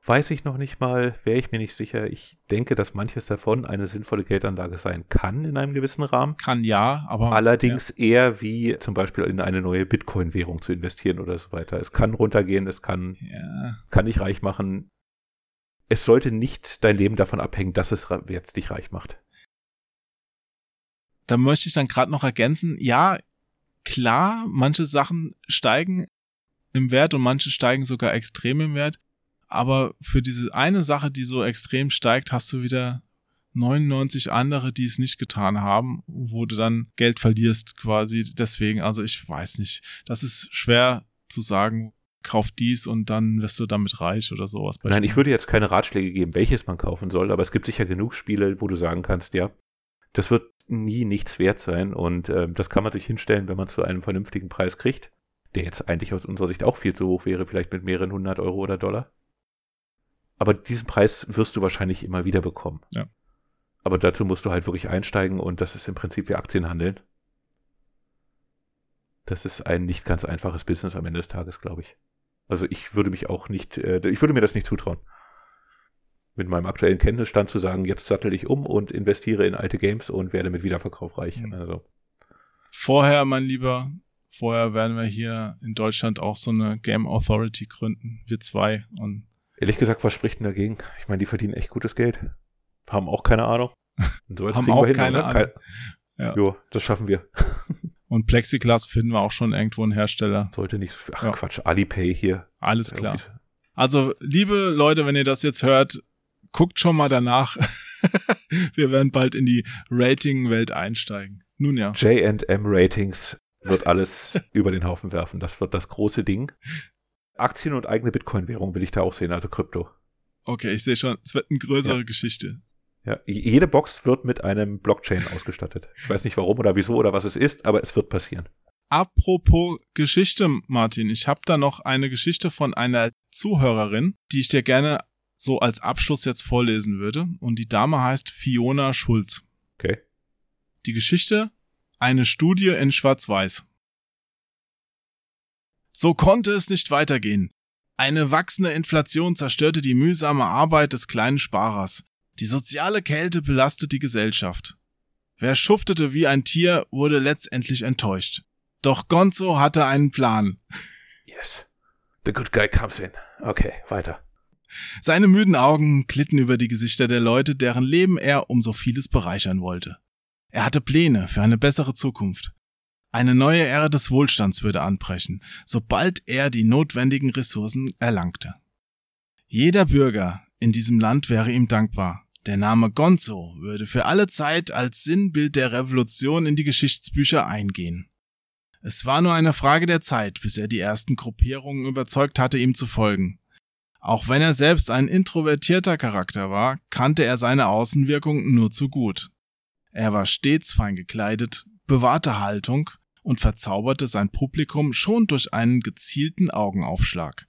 Weiß ich noch nicht mal, wäre ich mir nicht sicher. Ich denke, dass manches davon eine sinnvolle Geldanlage sein kann in einem gewissen Rahmen. Kann ja, aber Allerdings eher wie zum Beispiel in eine neue Bitcoin-Währung zu investieren oder so weiter. Es kann runtergehen, es kann, ja, kann dich reich machen. Es sollte nicht dein Leben davon abhängen, dass es jetzt dich reich macht. da möchte ich dann gerade noch ergänzen, ja, klar, manche Sachen steigen im Wert und manche steigen sogar extrem im Wert, aber für diese eine Sache, die so extrem steigt, hast du wieder 99 andere, die es nicht getan haben, wo du dann Geld verlierst quasi. Deswegen, also ich weiß nicht, das ist schwer zu sagen, kauf dies und dann wirst du damit reich oder sowas. Nein, ich würde jetzt keine Ratschläge geben, welches man kaufen soll, aber es gibt sicher genug Spiele, wo du sagen kannst, ja, das wird nie nichts wert sein und ähm, das kann man sich hinstellen, wenn man zu einem vernünftigen Preis kriegt, der jetzt eigentlich aus unserer Sicht auch viel zu hoch wäre, vielleicht mit mehreren hundert Euro oder Dollar. Aber diesen Preis wirst du wahrscheinlich immer wieder bekommen. Ja. Aber dazu musst du halt wirklich einsteigen und das ist im Prinzip wie Aktien handeln. Das ist ein nicht ganz einfaches Business am Ende des Tages, glaube ich. Also ich würde mich auch nicht, äh, ich würde mir das nicht zutrauen. Mit meinem aktuellen Kenntnisstand zu sagen, jetzt sattel ich um und investiere in alte Games und werde mit Wiederverkauf reich. Mhm. Also, Vorher, mein Lieber, vorher werden wir hier in Deutschland auch so eine Game Authority gründen. Wir zwei. Und ehrlich gesagt, was spricht denn dagegen? Ich meine, die verdienen echt gutes Geld. Haben auch keine Ahnung. Und so, haben auch hin, keine oder? Ahnung. Kein- Ja. Jo, das schaffen wir. [laughs] Und Plexiglas finden wir auch schon irgendwo einen Hersteller. Sollte nicht so, ach Ja. Quatsch, Alipay hier. Alles klar. Also, liebe Leute, wenn ihr das jetzt hört, guckt schon mal danach. [laughs] wir werden bald in die Rating-Welt einsteigen. Nun ja. J&M Ratings wird alles [laughs] über den Haufen werfen. Das wird das große Ding. Aktien und eigene Bitcoin-Währung will ich da auch sehen, also Krypto. Okay, ich sehe schon, es wird eine größere Ja. Geschichte. Ja, jede Box wird mit einem Blockchain ausgestattet. Ich weiß nicht warum oder wieso oder was es ist, aber es wird passieren. Apropos Geschichte, Martin, ich habe da noch eine Geschichte von einer Zuhörerin, die ich dir gerne so als Abschluss jetzt vorlesen würde. Und die Dame heißt Fiona Schulz. Okay. Die Geschichte, eine Studie in Schwarz-Weiß. So konnte es nicht weitergehen. Eine wachsende Inflation zerstörte die mühsame Arbeit des kleinen Sparers. Die soziale Kälte belastet die Gesellschaft. Wer schuftete wie ein Tier, wurde letztendlich enttäuscht. Doch Gonzo hatte einen Plan. Yes. The good guy comes in. Okay, weiter. Seine müden Augen glitten über die Gesichter der Leute, deren Leben er um so vieles bereichern wollte. Er hatte Pläne für eine bessere Zukunft. Eine neue Ära des Wohlstands würde anbrechen, sobald er die notwendigen Ressourcen erlangte. Jeder Bürger in diesem Land wäre ihm dankbar. Der Name Gonzo würde für alle Zeit als Sinnbild der Revolution in die Geschichtsbücher eingehen. Es war nur eine Frage der Zeit, bis er die ersten Gruppierungen überzeugt hatte, ihm zu folgen. Auch wenn er selbst ein introvertierter Charakter war, kannte er seine Außenwirkung nur zu gut. Er war stets fein gekleidet, bewahrte Haltung und verzauberte sein Publikum schon durch einen gezielten Augenaufschlag.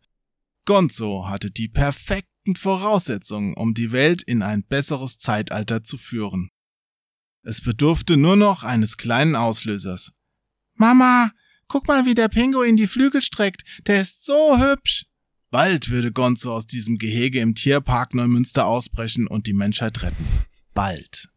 Gonzo hatte die perfekten Voraussetzungen, um die Welt in ein besseres Zeitalter zu führen. Es bedurfte nur noch eines kleinen Auslösers. Mama, guck mal, wie der Pinguin die Flügel streckt. Der ist so hübsch. Bald würde Gonzo aus diesem Gehege im Tierpark Neumünster ausbrechen und die Menschheit retten. Bald.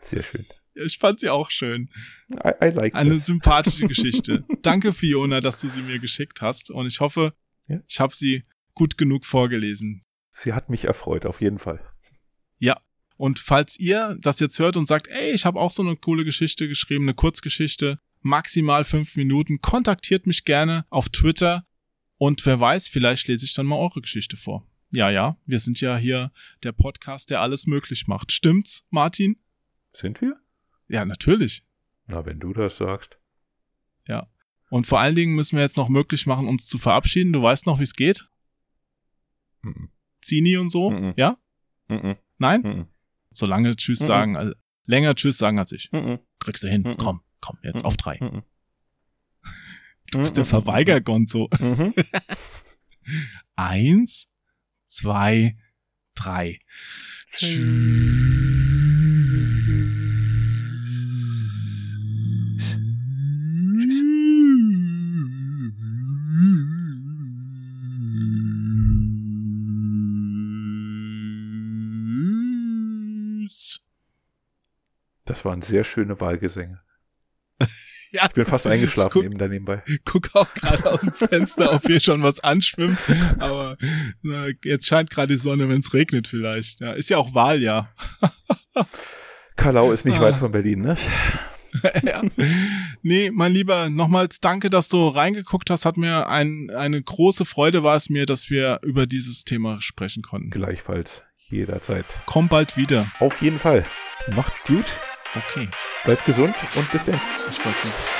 Sehr schön. Ich fand sie auch schön. I, I like Eine this. sympathische Geschichte. [laughs] Danke, Fiona, dass du sie mir geschickt hast. Und ich hoffe, Ja. ich habe sie gut genug vorgelesen. Sie hat mich erfreut, auf jeden Fall. Und falls ihr das jetzt hört und sagt, ey, ich habe auch so eine coole Geschichte geschrieben, eine Kurzgeschichte, maximal fünf Minuten, kontaktiert mich gerne auf Twitter. Und wer weiß, vielleicht lese ich dann mal eure Geschichte vor. Ja, ja, wir sind ja hier der Podcast, der alles möglich macht. Stimmt's, Martin? Sind wir? Ja, natürlich. Na, wenn du das sagst. Und vor allen Dingen müssen wir jetzt noch möglich machen, uns zu verabschieden. Du weißt noch, wie es geht? Mhm. Zini und so? Mhm. Ja? Mhm. Nein? Mhm. Solange Tschüss sagen, also länger Tschüss sagen als ich. Kriegst du hin. Komm, komm, jetzt auf drei. Du bist der Verweigergonzo. Mhm. [laughs] Eins, zwei, drei. Tschüss. Das waren sehr schöne Wahlgesänge. [laughs] Ja, Ich bin fast eingeschlafen guck, eben da nebenbei. guck auch gerade aus dem Fenster, ob hier schon was anschwimmt. Aber na, jetzt scheint gerade die Sonne, wenn es regnet vielleicht. Ja, ist ja auch Wahljahr. [laughs] Kalau ist nicht Ah. weit von Berlin, ne? [laughs] ja. Nee, mein Lieber, nochmals danke, dass du reingeguckt hast. Hat mir ein, eine große Freude war es mir, dass wir über dieses Thema sprechen konnten. Gleichfalls. Jederzeit. Komm bald wieder. Auf jeden Fall. Macht's gut, Okay, bleibt gesund und bis dann. ich versuch's.